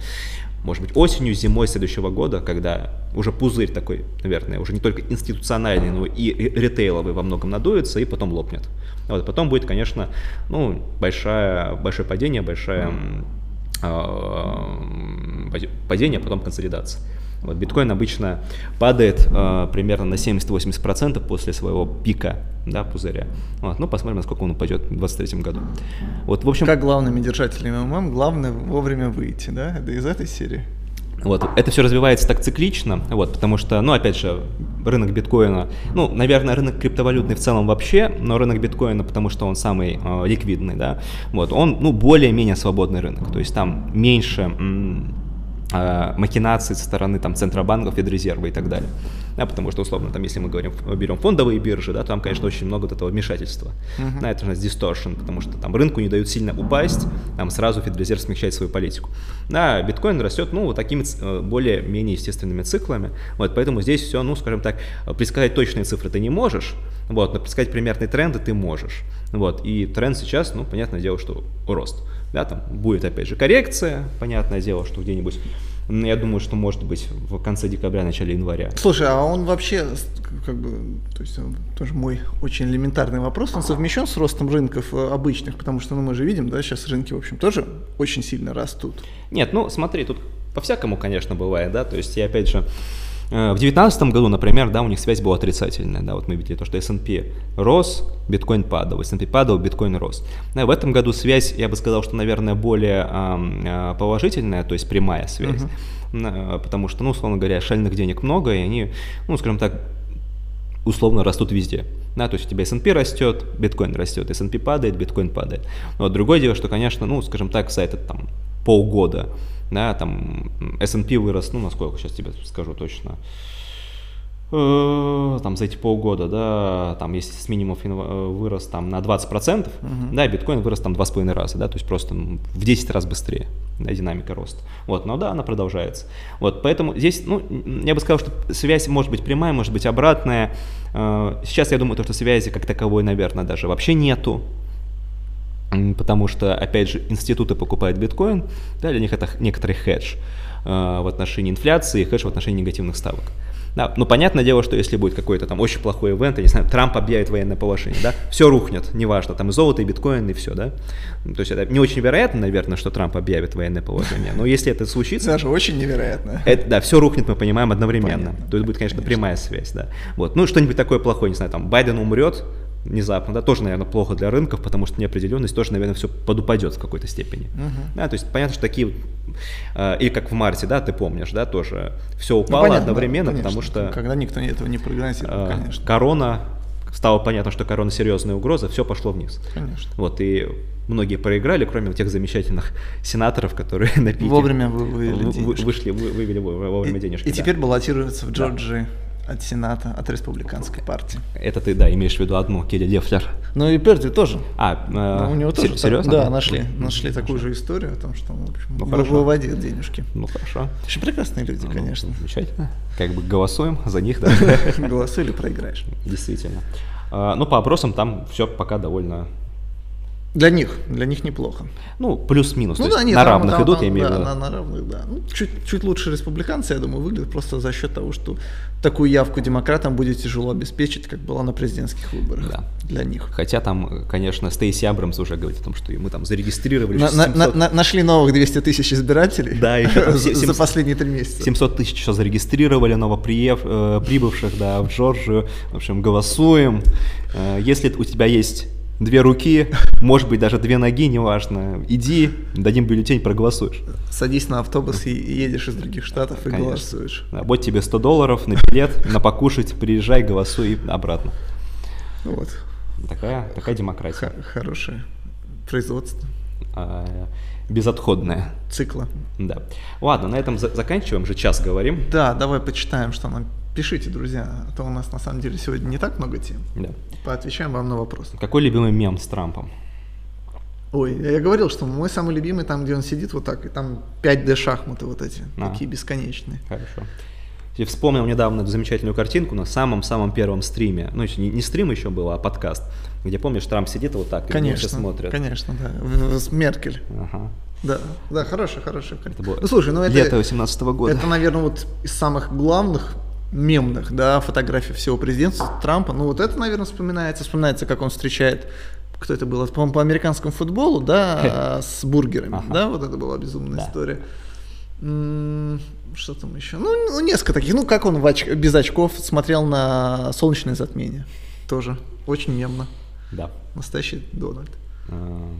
может быть, осенью, зимой следующего года, когда уже пузырь такой, наверное, уже не только институциональный, но и ритейловый во многом надуется и потом лопнет. Вот, потом будет, конечно, ну, большое, большое падение, большое э, падение, а потом консолидация. Вот биткоин обычно падает э, примерно на 70-80% после своего пика да, пузыря. Вот, ну, посмотрим, насколько он упадет в 2023 году. Вот, в общем... Как главными держателями МММ, главное вовремя выйти, да? Из этой серии? Вот, это все развивается так циклично, вот, потому что, ну, опять же, рынок биткоина, ну, наверное, рынок криптовалютный в целом вообще, но рынок биткоина, потому что он самый э, ликвидный, да, вот, он, ну, более-менее свободный рынок, то есть там меньше... М- Э, махинаций со стороны там центробанков, Федрезерва и так далее. Да, потому что, условно, там, если мы говорим, берем фондовые биржи, да, там, конечно, очень много вот этого вмешательства. Uh-huh. Да, это же distortion, потому что там рынку не дают сильно упасть, там сразу Федрезерв смягчает свою политику. Да, биткоин растет, ну, вот такими э, более-менее естественными циклами, вот, поэтому здесь все, ну, скажем так, предсказать точные цифры ты не можешь, вот, но предсказать примерные тренды ты можешь, вот, и тренд сейчас, ну, понятное дело, что рост. Да, там будет опять же коррекция, понятное дело, что где-нибудь я думаю, что может быть в конце декабря, начале января. Слушай, а он вообще, как бы, то есть тоже мой очень элементарный вопрос, он совмещен с ростом рынков э, обычных, потому что, ну, мы же видим, да, сейчас рынки, в общем, тоже очень сильно растут. Нет, ну, смотри, тут по-всякому, конечно, бывает, да, то есть я опять же, в 2019 году, например, да, у них связь была отрицательная. Да, вот мы видели то, что S&P рос, биткоин падал, S&P падал, биткоин рос. Да, в этом году связь, я бы сказал, что, наверное, более э, положительная, то есть прямая связь. Uh-huh. Потому что, ну, условно говоря, шальных денег много, и они, ну, скажем так, условно растут везде. Да, то есть у тебя S&P растет, биткоин растет, S&P падает, биткоин падает. Но другое дело, что, конечно, ну, скажем так, за этот там полгода да, там S&P вырос, ну, насколько, сейчас тебе скажу точно, э, там за эти полгода, да, там если с минимумов э, вырос там на 20%, uh-huh. да, биткоин вырос там 2,5 раза, да, то есть просто в 10 раз быстрее, да, динамика роста. Вот, но да, она продолжается. Вот, поэтому здесь, ну, я бы сказал, что связь может быть прямая, может быть обратная. Э, сейчас я думаю, то, что связи как таковой, наверное, даже вообще нету, потому что, опять же, институты покупают биткоин, да, для них это некоторый хедж э, в отношении инфляции, хедж в отношении негативных ставок. Да, но понятное дело, что если будет какой-то там очень плохой ивент, я не знаю, Трамп объявит военное положение, да, все рухнет, неважно, там и золото, и биткоин, и все, да. То есть это не очень вероятно, наверное, что Трамп объявит военное положение, но если это случится... Даже очень невероятно. Это, да, все рухнет, мы понимаем, одновременно. Понятно. То есть будет, конечно, конечно, прямая связь, да. Вот, ну что-нибудь такое плохое, не знаю, там Байден умрет, внезапно, да, тоже, наверное, плохо для рынков, потому что неопределенность тоже, наверное, все подупадет в какой-то степени. Мгм. Да, то есть понятно, что такие, вот, э, или как в марте, да, ты помнишь, да, тоже все Ну, упало понятно, одновременно, конечно. потому что Когда никто этого не прогнозировал, э, конечно. корона, стало понятно, что корона серьезная угроза, все пошло вниз. Конечно. Вот, и многие проиграли, кроме тех замечательных сенаторов, которые на пике Вовремя вы- вывели вы- вы- денежки. вышли, вы- вывели во- вовремя И- денежки. И да. теперь баллотируется в Джорджии от Сената, от республиканской партии. Это ты, да, имеешь в виду одну, Келли Лефлер. Ну и Перди тоже. А, Ну, у него э, тоже. так- серьезно? Да, нашли, нашли такую же историю о том, что он, в общем, Ну, хорошо. выводил денежки. Ну, хорошо. Очень прекрасные люди, Ну, конечно. Замечательно. Как бы голосуем за них, да, Голосуй или проиграешь. действительно. А, Ну, по опросам там все пока довольно, Для них, для них неплохо. ну, плюс-минус, есть нет, на там- равных там- идут, там, я имею в да, виду. На, на равных, да. Ну, чуть, чуть лучше республиканцы, я думаю, выглядят просто за счет того, что такую явку демократам будет тяжело обеспечить, как была на президентских выборах Да. для них. Хотя там, конечно, Стейси Абрамс уже говорит о том, что мы там зарегистрировали На- на- 700 на- нашли новых 200 тысяч избирателей Да, еще за, се- за 700 последние три месяца. 700 тысяч еще зарегистрировали новоприев, э, прибывших, да, в Джорджию. В общем, голосуем. Э, если у тебя есть две руки, может быть, даже две ноги, неважно, иди, дадим бюллетень, проголосуешь. Садись на автобус и едешь из других штатов и Конечно. голосуешь. Да, Вот тебе 100 долларов на билет, на покушать, приезжай, голосуй и обратно. Вот. Такая, такая демократия. Х- хорошее производство А, безотходная. цикла. Да. Ладно, на этом за- заканчиваем, уже час говорим. Да, давай почитаем, что нам пишите, друзья, а то у нас на самом деле сегодня не так много тем. Да. Поотвечаем вам на вопросы. Какой любимый мем с Трампом? Ой, я говорил, что мой самый любимый там, где он сидит вот так, и там 5D шахматы вот эти, А. такие бесконечные. Хорошо. Я вспомнил недавно эту замечательную картинку на самом-самом первом стриме. Ну, еще не, не стрим еще был, а подкаст. Где, помнишь, Трамп сидит вот так, и на него все Конечно, конечно, да. С Меркель. Ага. Да, да, хорошая, хорошая картинка. Ну слушай, ну это, лето 18 года. это, наверное, вот из самых главных мемных, да, фотографий всего президентства Трампа. Ну вот это, наверное, вспоминается. Вспоминается, как он встречает, кто это было, по-моему, по американскому футболу, да, с бургерами, Ага. да, вот это была безумная Да. история. Что там еще? Ну, ну, несколько таких. Ну, как он в оч- без очков смотрел на солнечное затмение. Тоже очень мемно. Да. Настоящий Дональд. А,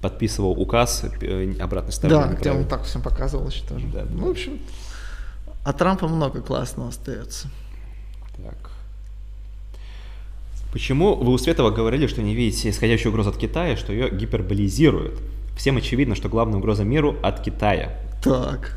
Подписывал указ э, обратной стороны. Да, где он так всем показывал еще тоже. Да. ну, в общем, а Трампа много классного остается. Так. Почему вы у Светова говорили, что не видите исходящую угрозу от Китая, что ее гиперболизируют? Всем очевидно, что главная угроза миру от Китая. Так.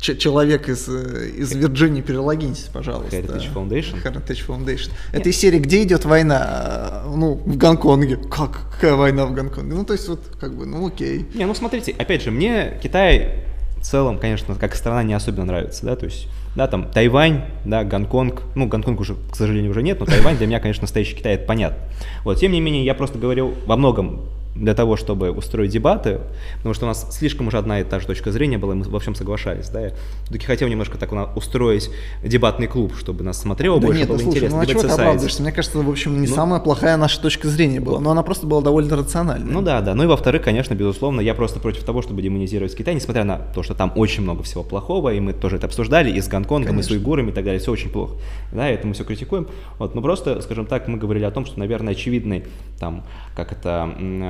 Ч- человек из, э, из Вирджинии, перелогиньтесь, пожалуйста. Heritage Foundation? Heritage Foundation. Это из серии «Где идет война?» Ну, в Гонконге. Как? Какая война в Гонконге? Ну, то есть, вот, как бы, ну, окей. Не, ну смотрите, опять же, мне Китай в целом, конечно, как страна не особенно нравится, да, то есть, да, там Тайвань, да, Гонконг, ну, Гонконг уже, к сожалению, уже нет, но Тайвань для меня, конечно, настоящий Китай, это понятно. Вот, тем не менее, я просто говорил во многом для того, чтобы устроить дебаты, потому что у нас слишком уже одна и та же точка зрения была, и мы во всем соглашались, да, я все-таки хотел немножко так устроить дебатный клуб, чтобы нас смотрело Да больше, нет, было слушай, интересно. ну а чего ты оправдываешься? Мне кажется, в общем, не Ну. самая плохая наша точка зрения была, но она просто была довольно рациональная. Ну да, да. Ну и во-вторых, конечно, безусловно, я просто против того, чтобы демонизировать Китай, несмотря на то, что там очень много всего плохого, и мы тоже это обсуждали, и с Гонконгом, и с Конечно. уйгурами и так далее, все очень плохо. Да, и это мы все критикуем. Вот, ну просто, скажем так, мы говорили о том, что, наверное, очевидный, там, как это, м,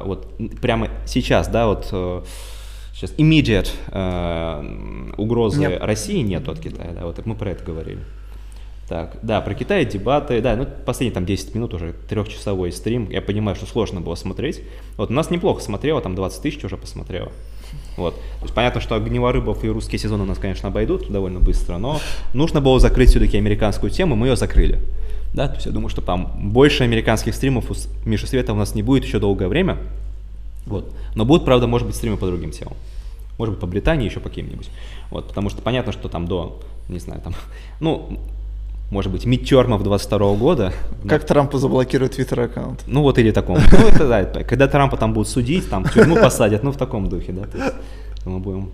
э, вот прямо сейчас, да, вот э, сейчас immediate э, угрозы Нет. России нет от Китая, да, вот мы про это говорили. Так, да, про Китай дебаты, да, ну последние там 10 минут уже трехчасовой стрим, я понимаю, что сложно было смотреть. Вот у нас неплохо смотрело, там 20 тысяч уже посмотрело. Вот. То есть понятно, что Огневорыбов и русские сезоны у нас, конечно, обойдут довольно быстро, но нужно было закрыть все-таки американскую тему, мы ее закрыли. Да, то есть я думаю, что там больше американских стримов у Миши Света у нас не будет еще долгое время. Вот. Но будут, правда, может быть, стримы по другим темам. Может быть, по Британии, еще по каким-нибудь. Вот, потому что понятно, что там до, не знаю, там, ну, может быть, мидтермов 22 года. Как Трампу заблокирует твиттер аккаунт? Ну, вот или таком. Ну, это да, когда Трампа там будут судить, там в тюрьму посадят, ну, в таком духе, да. Мы будем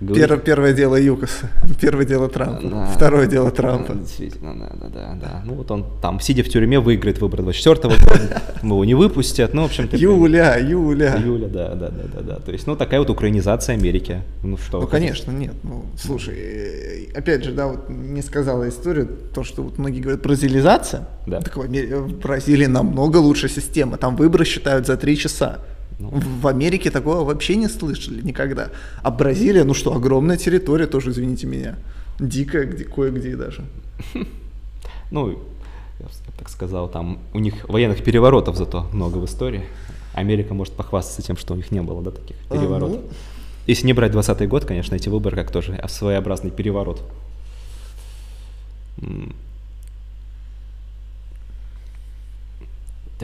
говорить. Первое, первое дело Юкоса, первое дело Трампа, да. второе дело Трампа. Действительно, да, да, да, да. Ну вот он там, сидя в тюрьме, выиграет выборы 24 года, его не выпустят, ну, в общем-то. Юля, Юля. Юля, да, да, да, да, да. То есть, ну, такая вот украинизация Америки. Ну, что? Ну, конечно, нет. Ну, слушай, э, опять же, да, вот не сказала историю, то, что вот многие говорят бразилизация. Да. Так в Бразилии намного лучше система. Там выборы считают за три часа. Ну. В Америке такого вообще не слышали никогда. А Бразилия, ну что, огромная территория тоже, извините меня. Дикая, где кое-где даже. Ну, я так сказал, там у них военных переворотов зато много в истории. Америка может похвастаться тем, что у них не было, да, таких переворотов. А, ну... Если не брать 20 год, конечно, эти выборы как тоже своеобразный переворот.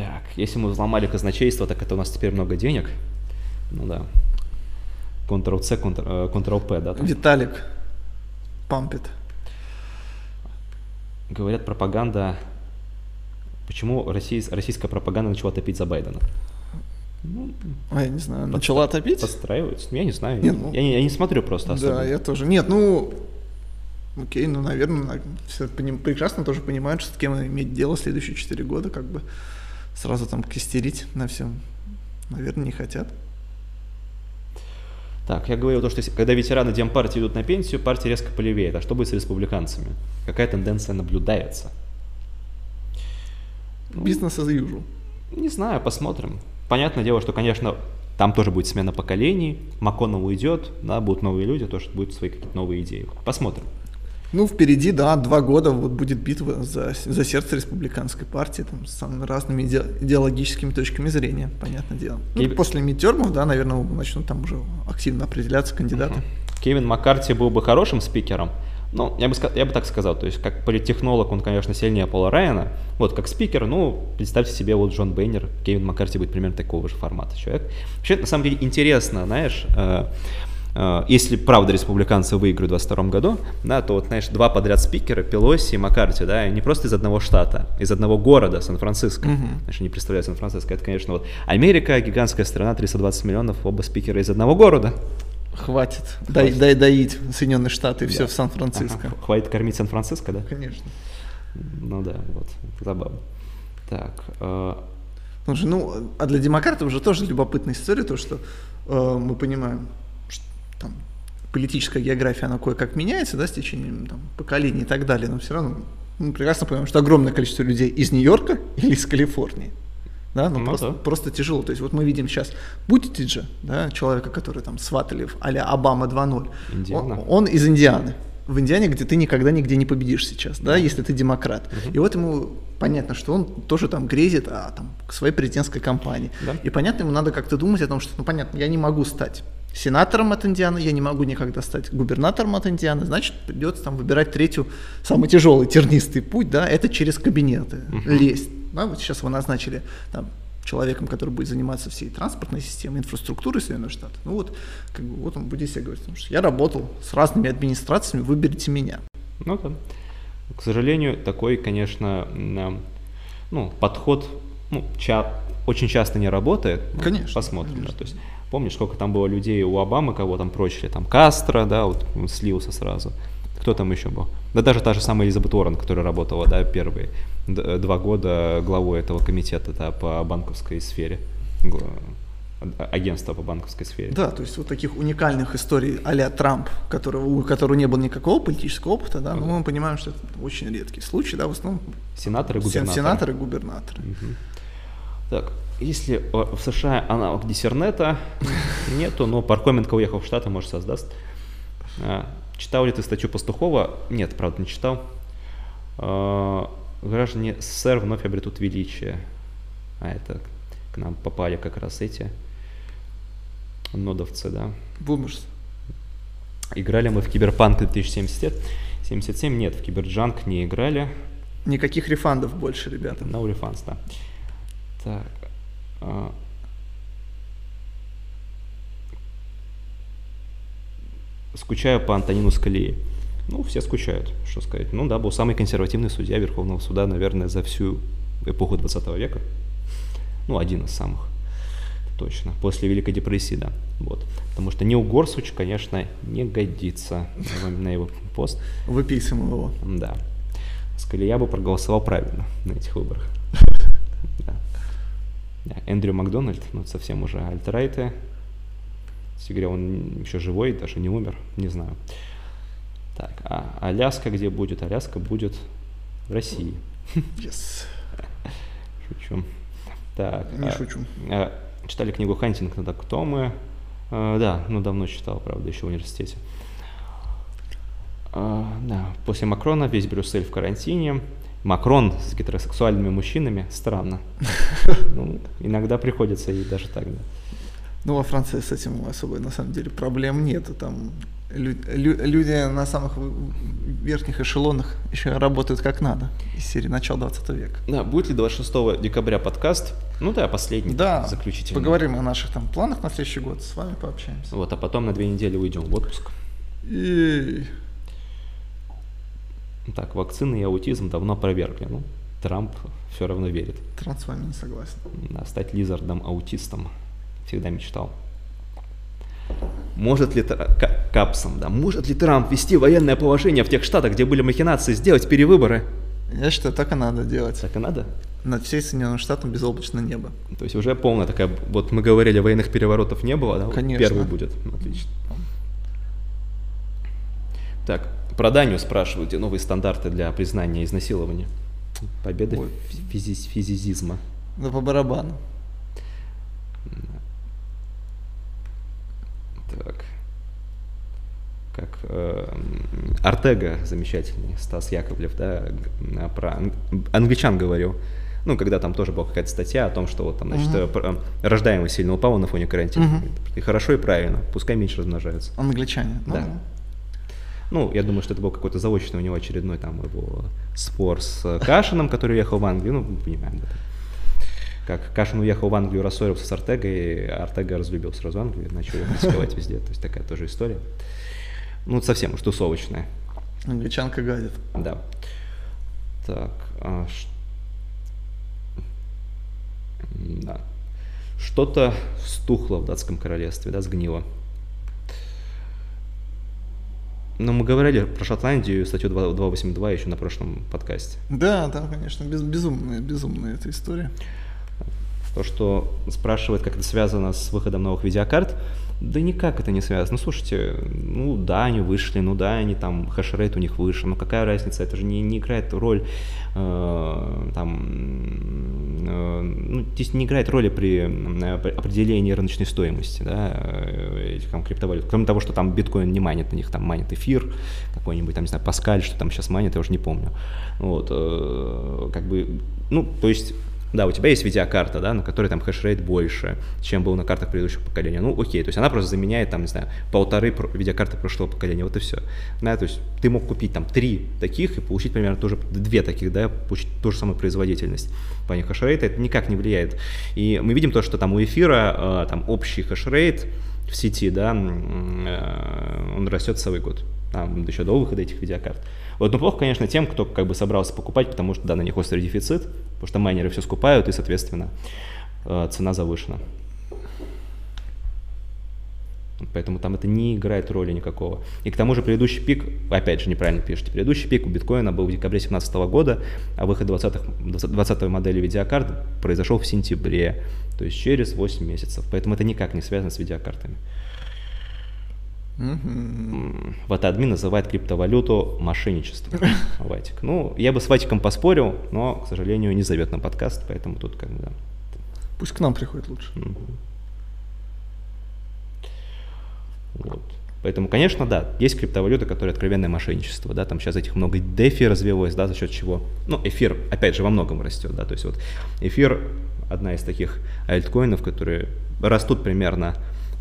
Так, если мы взломали казначейство, так это у нас теперь много денег. Ну да. Ctrl-C, Ctrl-P, э, да? Там. Виталик пампит. Говорят, пропаганда... Почему Россия, российская пропаганда начала топить за Байдена? Ну, а я не знаю, подстра... начала топить? Подстраивается. Я не знаю. Нет, ну... я, не, я не смотрю просто особо. Да, я тоже. Нет, ну, окей, ну, наверное, все прекрасно тоже понимают, что с кем иметь дело следующие четыре года, как бы сразу там кистерить на всем, наверное, не хотят. Так, я говорил то, что когда ветераны Демпартии идут на пенсию, партия резко полевеет. А что будет с республиканцами? Какая тенденция наблюдается? Бизнес as usual. Не знаю, посмотрим. Понятное дело, что, конечно, там тоже будет смена поколений, МакКоннелл уйдет, да, будут новые люди, тоже будут свои какие-то новые идеи. Посмотрим. Ну, впереди, да, два года вот будет битва за, за сердце республиканской партии, там, с самыми разными иде, идеологическими точками зрения, понятное дело. Ну, после мидтермов, да, наверное, начнут там уже активно определяться кандидаты. Угу. Кевин Маккарти был бы хорошим спикером, ну, я бы, я бы так сказал, то есть как политтехнолог он, конечно, сильнее Пола Райана, вот как спикер, ну, представьте себе, вот Джон Бейнер, Кевин Маккарти будет примерно такого же формата человек. Вообще, на самом деле, интересно, знаешь, Э, если правда республиканцы выиграют в 2022 году, да, то вот, знаешь, два подряд спикера, Пелоси и Маккарти, да, не просто из одного штата, из одного города, Сан-Франциско. Угу. Знаешь, не представляю Сан-Франциско, это, конечно, вот Америка, гигантская страна, 320 миллионов, оба спикера из одного города. Хватит. Дай, дай доить Соединенные Штаты, да. все в Сан-Франциско. Ага. Хватит кормить Сан-Франциско, да? Конечно. Ну да, вот, забавно. Так. Э... Слушай, ну, а для демократов уже тоже любопытная история, то, что э, мы понимаем, политическая география, она кое-как меняется, да, с течением там, поколений и так далее, но все равно мы прекрасно понимаем, что огромное количество людей из Нью-Йорка или из Калифорнии. Да, ну, ну просто, да. просто тяжело. То есть вот мы видим сейчас Бутитиджа, да, человека, который там сватали в а Обама 2.0. Он, он из Индианы. В Индиане, где ты никогда нигде не победишь сейчас, да, да если ты демократ. Угу. И вот ему понятно, что он тоже там грезит о там, своей президентской кампании. Да. И понятно, ему надо как-то думать о том, что, ну понятно, я не могу стать сенатором от Индианы, я не могу никогда стать губернатором от Индианы, значит, придется там выбирать третью, самый тяжелый, тернистый путь, да, это через кабинеты, uh-huh. лезть. Да, вот сейчас вы назначили там, человеком, который будет заниматься всей транспортной системой, инфраструктурой Соединенных Штатов. Ну вот, как бы, вот он будет себе говорить, что я работал с разными администрациями, выберите меня. Ну да. К сожалению, такой, конечно, ну, подход ну, ча- очень часто не работает. Конечно. Посмотрим. Конечно. Да, то есть Помнишь, сколько там было людей у Обамы, кого там прочили? Там Кастро, да, вот слился сразу. Кто там еще был? Да даже та же самая Элизабет Уоррен, которая работала, да, первые два года главой этого комитета да, по банковской сфере агентства по банковской сфере. Да, то есть вот таких уникальных историй а Трамп, которого, у которого не было никакого политического опыта, да, но мы понимаем, что это очень редкий случай, да, в основном сенаторы, губернаторы. Сенаторы, губернаторы. Угу. Так, если в США аналог диссернета нету, но Пархоменко уехал в Штаты, может, создаст. А, читал ли ты статью Пастухова? Нет, правда, не читал. А, граждане СССР вновь обретут величие. А это к нам попали как раз эти нодовцы, да. Бумерс. Играли мы в Киберпанк 2077. 77 нет, в Киберджанк не играли. Никаких рефандов больше, ребята. No refunds, да. Так. А, скучаю по Антонину Скалии. Ну, все скучают, что сказать. Ну да, был самый консервативный судья Верховного суда, наверное, за всю эпоху 20 века. Ну, один из самых точно. После Великой депрессии, да. Вот. Потому что Нил Горсуч, конечно, не годится на его пост. Выписываем его. Да. Скорее, я бы проголосовал правильно на этих выборах. Да. Да. Эндрю Макдональд, ну, совсем уже альтрайты. Если он еще живой, даже не умер, не знаю. Так, а Аляска где будет? Аляска будет в России. Yes. Шучу. Так. Не а, шучу. А, читали книгу Хантингтона кто мы? А, да, ну давно читал, правда, еще в университете. А, да, после Макрона весь Брюссель в карантине. Макрон с гетеросексуальными мужчинами, странно. Ну, иногда приходится и даже так, да. Ну, во Франции с этим особой, на самом деле, проблем нету. Там лю- лю- люди на самых верхних эшелонах еще работают как надо. Из серии начала 20 века. Да, будет ли 26 декабря подкаст? Ну да, последний, Да, заключительный. поговорим о наших там планах на следующий год, с вами пообщаемся. Вот, а потом на две недели уйдем в отпуск. И... Так, вакцины и аутизм давно опровергли. Ну, Трамп все равно верит. Трамп с вами не согласен. Да, стать лизардом-аутистом. Всегда мечтал. Может ли Капсом, да, может ли Трамп ввести военное положение в тех штатах, где были махинации, сделать перевыборы? Я считаю, так и надо делать. Так и надо. Над всей Соединенным Штатом безоблачное небо. То есть уже полная такая, вот мы говорили, военных переворотов не было, да? Вот Конечно. Первый будет, отлично. Так, про Данию спрашивают, где новые стандарты для признания изнасилования. Победа Ой. физи- физизизма. Да по барабану. Так. Как э, Артега замечательный, Стас Яковлев, да, про ан- англичан говорил. Ну, когда там тоже была какая-то статья о том, что вот там, значит, э, рождаемость сильно упала на фоне карантина. Мгм. И хорошо, и правильно, пускай меньше размножаются. Англичане. Ну, Да. Ну, я думаю, что это был какой-то заочный у него очередной там его спор с э, Кашином, который уехал в Англию, ну, мы понимаем, да. Как Кашин уехал в Англию, рассорился с Артегой, Артега разлюбил сразу Англию, начал ее критиковать везде, то есть такая тоже история. Ну, совсем уж тусовочная, Англичанка гадит. да. Так, а ш- да. Что-то стухло в датском королевстве, да, сгнило. Ну, мы говорили про Шотландию, статью 2- 282 еще на прошлом подкасте. Да, да, конечно, без, безумная, безумная эта история. То, что спрашивает, как это связано с выходом новых видеокарт, да никак это не связано. Ну, слушайте, ну да, они вышли, ну да, они там, хешрейт у них выше, ну какая разница, это же не, не играет роль, э, там, э, ну, здесь не играет роли при э, при определении рыночной стоимости, да, э, этих там криптовалют. Кроме того, что там биткоин не манит, на них там манит эфир, какой-нибудь там, не знаю, Паскаль, что там сейчас манит, я уже не помню. Вот, э, как бы, ну, то есть да, у тебя есть видеокарта, да, на которой там хешрейт больше, чем был на картах предыдущего поколения. Ну, окей, то есть она просто заменяет, там, не знаю, полторы видеокарты прошлого поколения, вот и все. Да, то есть ты мог купить там три таких и получить примерно тоже две таких, да, получить ту же самую производительность. В плане хешрейта это никак не влияет. И мы видим то, что там у эфира э, там общий хешрейт в сети, да, э, он растет целый год. Там еще до выхода этих видеокарт. Вот, но плохо, конечно, тем, кто как бы собрался покупать, потому что, да, на них острый дефицит, потому что майнеры все скупают, и, соответственно, э, цена завышена. Поэтому там это не играет роли никакого. И к тому же предыдущий пик, опять же, неправильно пишете, предыдущий пик у биткоина был в декабре 2017 года, а выход 20, 20 модели видеокарт произошел в сентябре, то есть через 8 месяцев. Поэтому это никак не связано с видеокартами. Вот админ называет криптовалюту мошенничеством. Ватик. Ну, я бы с Ватиком поспорил, но, к сожалению, не зовет на подкаст, поэтому тут как бы, да. Пусть к нам приходит лучше. Вот. Поэтому, конечно, да, есть криптовалюта, которая откровенное мошенничество, да, там сейчас этих много дефи развелось, да, за счет чего, ну, эфир, опять же, во многом растет, да, то есть вот эфир одна из таких альткоинов, которые растут примерно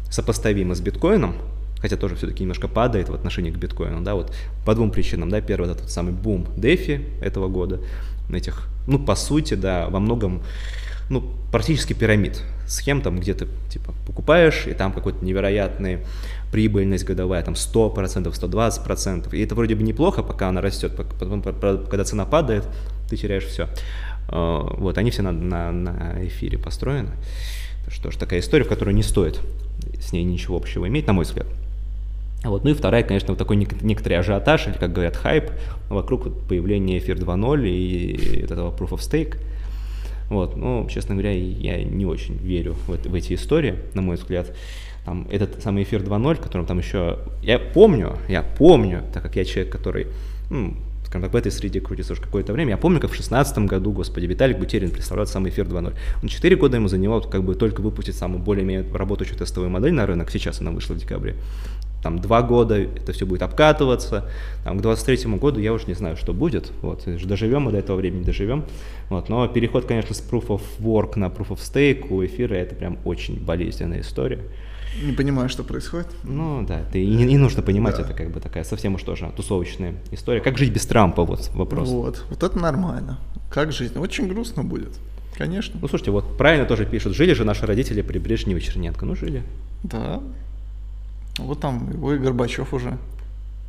сопоставимо с биткоином, хотя тоже все-таки немножко падает в отношении к биткоину, да, вот по двум причинам, да, первый это тот самый бум дефи этого года, этих, ну, по сути, да, во многом ну, практически пирамид. Схем там, где ты, типа, покупаешь, и там какой-то невероятный прибыльность годовая, там 100%, 120%. И это вроде бы неплохо, пока она растет, потом, когда цена падает, ты теряешь все. Вот, они все на, на, на эфире построены. Что ж, такая история, в которой не стоит с ней ничего общего иметь, на мой взгляд. Вот. Ну и вторая, конечно, вот такой некоторый ажиотаж, или, как говорят, хайп вокруг появления эфир 2.0 и этого Proof of Stake. Вот. Ну, честно говоря, я не очень верю в, это, в эти истории, на мой взгляд. Там, этот самый эфир 2.0, которым там еще... Я помню, я помню, так как я человек, который ну, скажем так, в этой среде крутится уже какое-то время. Я помню, как в 2016 году, господи, Виталик Бутерин представлял самый эфир 2.0. Он 4 года ему занимал как бы только выпустить самую более-менее работающую тестовую модель на рынок. Сейчас она вышла в декабре там два года это все будет обкатываться, там, к 23 году я уже не знаю, что будет, вот, доживем мы до этого времени, доживем, вот, но переход, конечно, с Proof of Work на Proof of Stake у эфира это прям очень болезненная история. Не понимаю, что происходит. Ну да, ты, и, не нужно понимать, да. это как бы такая совсем уж тоже тусовочная история. Как жить без Трампа, вот вопрос. Вот, вот это нормально. Как жить? Очень грустно будет. Конечно. Ну слушайте, вот правильно тоже пишут, жили же наши родители при Брежневе Черненко. Ну жили. Да, вот там его и Горбачев уже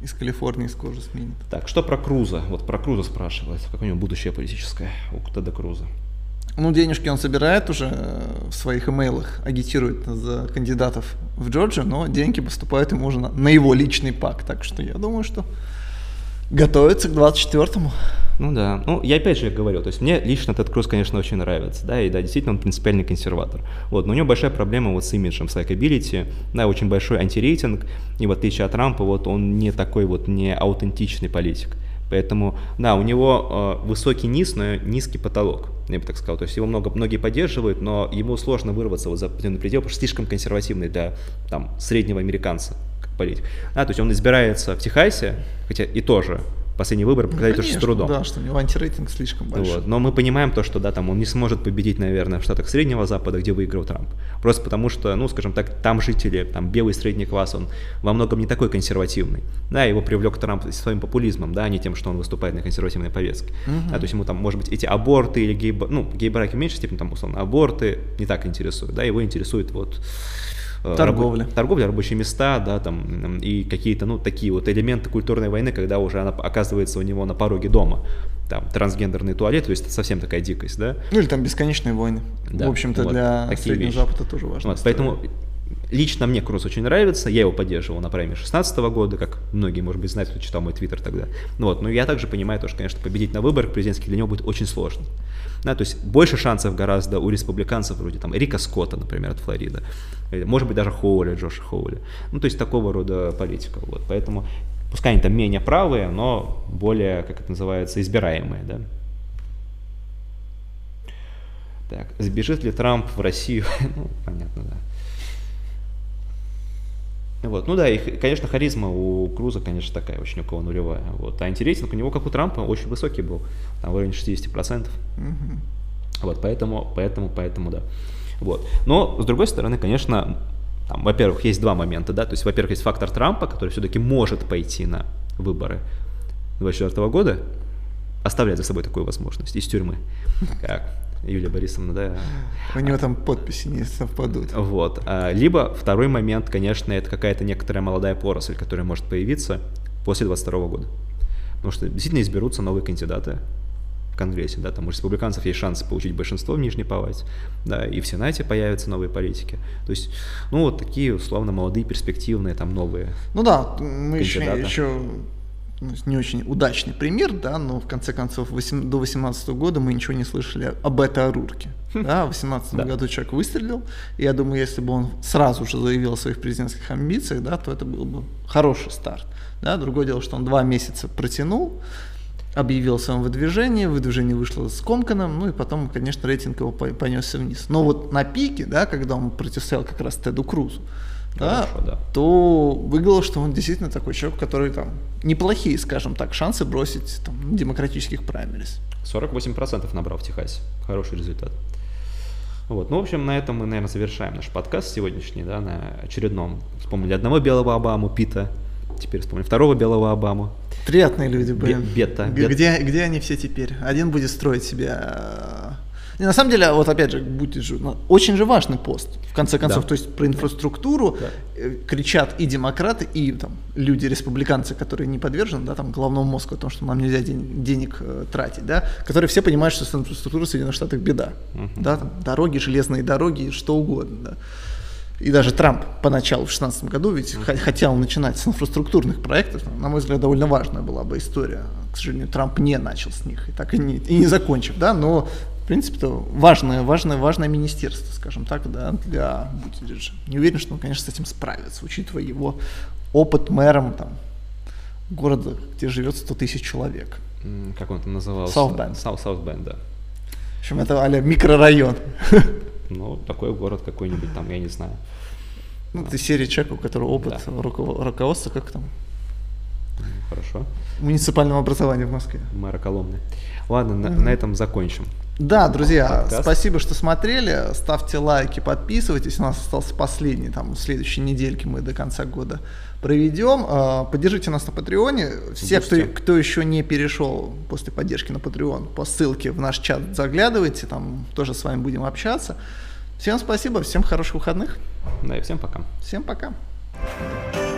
из Калифорнии скоро сменит. Так, что про Круза? Вот про Круза спрашивают. Какое у него будущее политическое у Теда Круза? Ну, денежки он собирает уже в своих имейлах, агитирует за кандидатов в Джорджию, но деньги поступают ему уже на, на его личный пак. Так что я думаю, что готовится к 24-му. Ну да. Ну, я опять же говорю, то есть мне лично этот Круз, конечно, очень нравится, да, и да, действительно он принципиальный консерватор. Вот, но у него большая проблема вот с имиджем, с likability, да, очень большой антирейтинг, и в отличие от Трампа, вот он не такой вот не аутентичный политик. Поэтому, да, у него э, высокий низ, но низкий потолок, я бы так сказал. То есть его много, многие поддерживают, но ему сложно вырваться вот за определенный предел, потому что слишком консервативный для там, среднего американца политик. Да, то есть он избирается в Техасе, хотя и тоже последние выборы показали ну, тоже с трудом. Да, что у него антирейтинг слишком большой. Вот. Но мы понимаем то, что да, там он не сможет победить, наверное, в штатах Среднего Запада, где выиграл Трамп. Просто потому что, ну, скажем так, там жители, там белый средний класс, он во многом не такой консервативный. Да, его привлек Трамп своим популизмом, да, а не тем, что он выступает на консервативной повестке. Угу. Да, то есть ему там, может быть, эти аборты или гей, ну, гей-браки в меньшей степени, там, условно, аборты не так интересуют, да, его интересует вот торговля. Раб, торговля, рабочие места, да, там, и какие-то, ну, такие вот элементы культурной войны, когда уже она оказывается у него на пороге дома. Там, трансгендерный туалет, то есть это совсем такая дикость, да? Ну, или там бесконечные войны. Да, В общем-то, вот, для Среднего вещи. Запада тоже важно. Вот, поэтому лично мне Круз очень нравится, я его поддерживал на прайме 16 года, как многие, может быть, знают, кто читал мой твиттер тогда. Ну вот, но я также понимаю, то, что, конечно, победить на выборах президентских для него будет очень сложно. Да, то есть больше шансов гораздо у республиканцев, вроде там Рика Скотта, например, от Флориды, может быть даже Хоули, Джоша Хоули. Ну, то есть такого рода политика. Вот. Поэтому пускай они там менее правые, но более, как это называется, избираемые, да. Так, сбежит ли Трамп в Россию? ну, понятно, да. Вот. Ну да, и, конечно, харизма у Круза, конечно, такая очень у кого нулевая. Вот. А антирейтинг у него, как у Трампа, очень высокий был, там в районе 60%. Угу. Вот, поэтому, поэтому, поэтому, да. Вот. Но, с другой стороны, конечно, там, во-первых, есть два момента, да, то есть, во-первых, есть фактор Трампа, который все-таки может пойти на выборы 2024 года, оставляет за собой такую возможность из тюрьмы. Как? Юлия Борисовна, да. У него там подписи не совпадут. Вот. А, либо второй момент, конечно, это какая-то некоторая молодая поросль, которая может появиться после 22 года. Потому что действительно изберутся новые кандидаты в Конгрессе, да, там у республиканцев есть шанс получить большинство в Нижней Палате, да, и в Сенате появятся новые политики. То есть, ну, вот такие, условно, молодые, перспективные, там, новые Ну да, мы еще, еще не очень удачный пример, да, но в конце концов 8, до 18 года мы ничего не слышали об этой Арурке. Хм. Да, в 18 да. году человек выстрелил, и я думаю, если бы он сразу же заявил о своих президентских амбициях, да, то это был бы хороший старт. Да. Другое дело, что он два месяца протянул, объявил о своем выдвижении, выдвижение вышло с Комканом, ну и потом, конечно, рейтинг его понесся вниз. Но вот на пике, да, когда он противостоял как раз Теду Крузу, да, Хорошо, да. то выглядело, что он действительно такой человек, который там неплохие, скажем так, шансы бросить там, демократических праймерис. 48% набрал в Техасе. Хороший результат. Вот. Ну, в общем, на этом мы, наверное, завершаем наш подкаст сегодняшний, да, на очередном. Вспомнили одного белого Обаму, Пита, теперь вспомним второго белого Обаму. Приятные люди были. Бета. Где, где они все теперь? Один будет строить себя И на самом деле, вот опять же, будет же, ну, очень же важный пост. В конце концов, Да. то есть про инфраструктуру Да. э, кричат и демократы, и там люди республиканцы, которые не подвержены, да, там головному мозгу о том, что нам нельзя ден- денег э, тратить, да, которые все понимают, что с инфраструктурой в Соединенных Штатах беда, да, там дороги, железные дороги, что угодно, да. И даже Трамп поначалу в 2016 году ведь х- хотел начинать с инфраструктурных проектов. На мой взгляд, довольно важная была бы история. К сожалению, Трамп не начал с них и так и не, и не закончив, да, но в принципе-то важное, важное, важное министерство, скажем так, да, для Бутиджа. Не уверен, что он, конечно, с этим справится, учитывая его опыт мэром там, города, где живет 100 тысяч человек. Как он там назывался? South Bend. South, South Bend, да. В общем, это а микрорайон. Ну, такой город какой-нибудь там, я не знаю. Ну, это серия человека, у которого опыт Да. руково- руководства, как там, М, Хорошо. муниципального образования в Москве. Мэра Коломны. Ладно, на, на этом закончим. Да, друзья, Подкаст. спасибо, что смотрели. Ставьте лайки, подписывайтесь. У нас остался последний, там, следующей недельки мы до конца года проведем. А, Поддержите нас на Патреоне. Все, кто, кто еще не перешел после поддержки на Patreon, по ссылке в наш чат заглядывайте, там тоже с вами будем общаться. Всем спасибо, всем хороших выходных. Да, и всем пока. Всем пока. Thank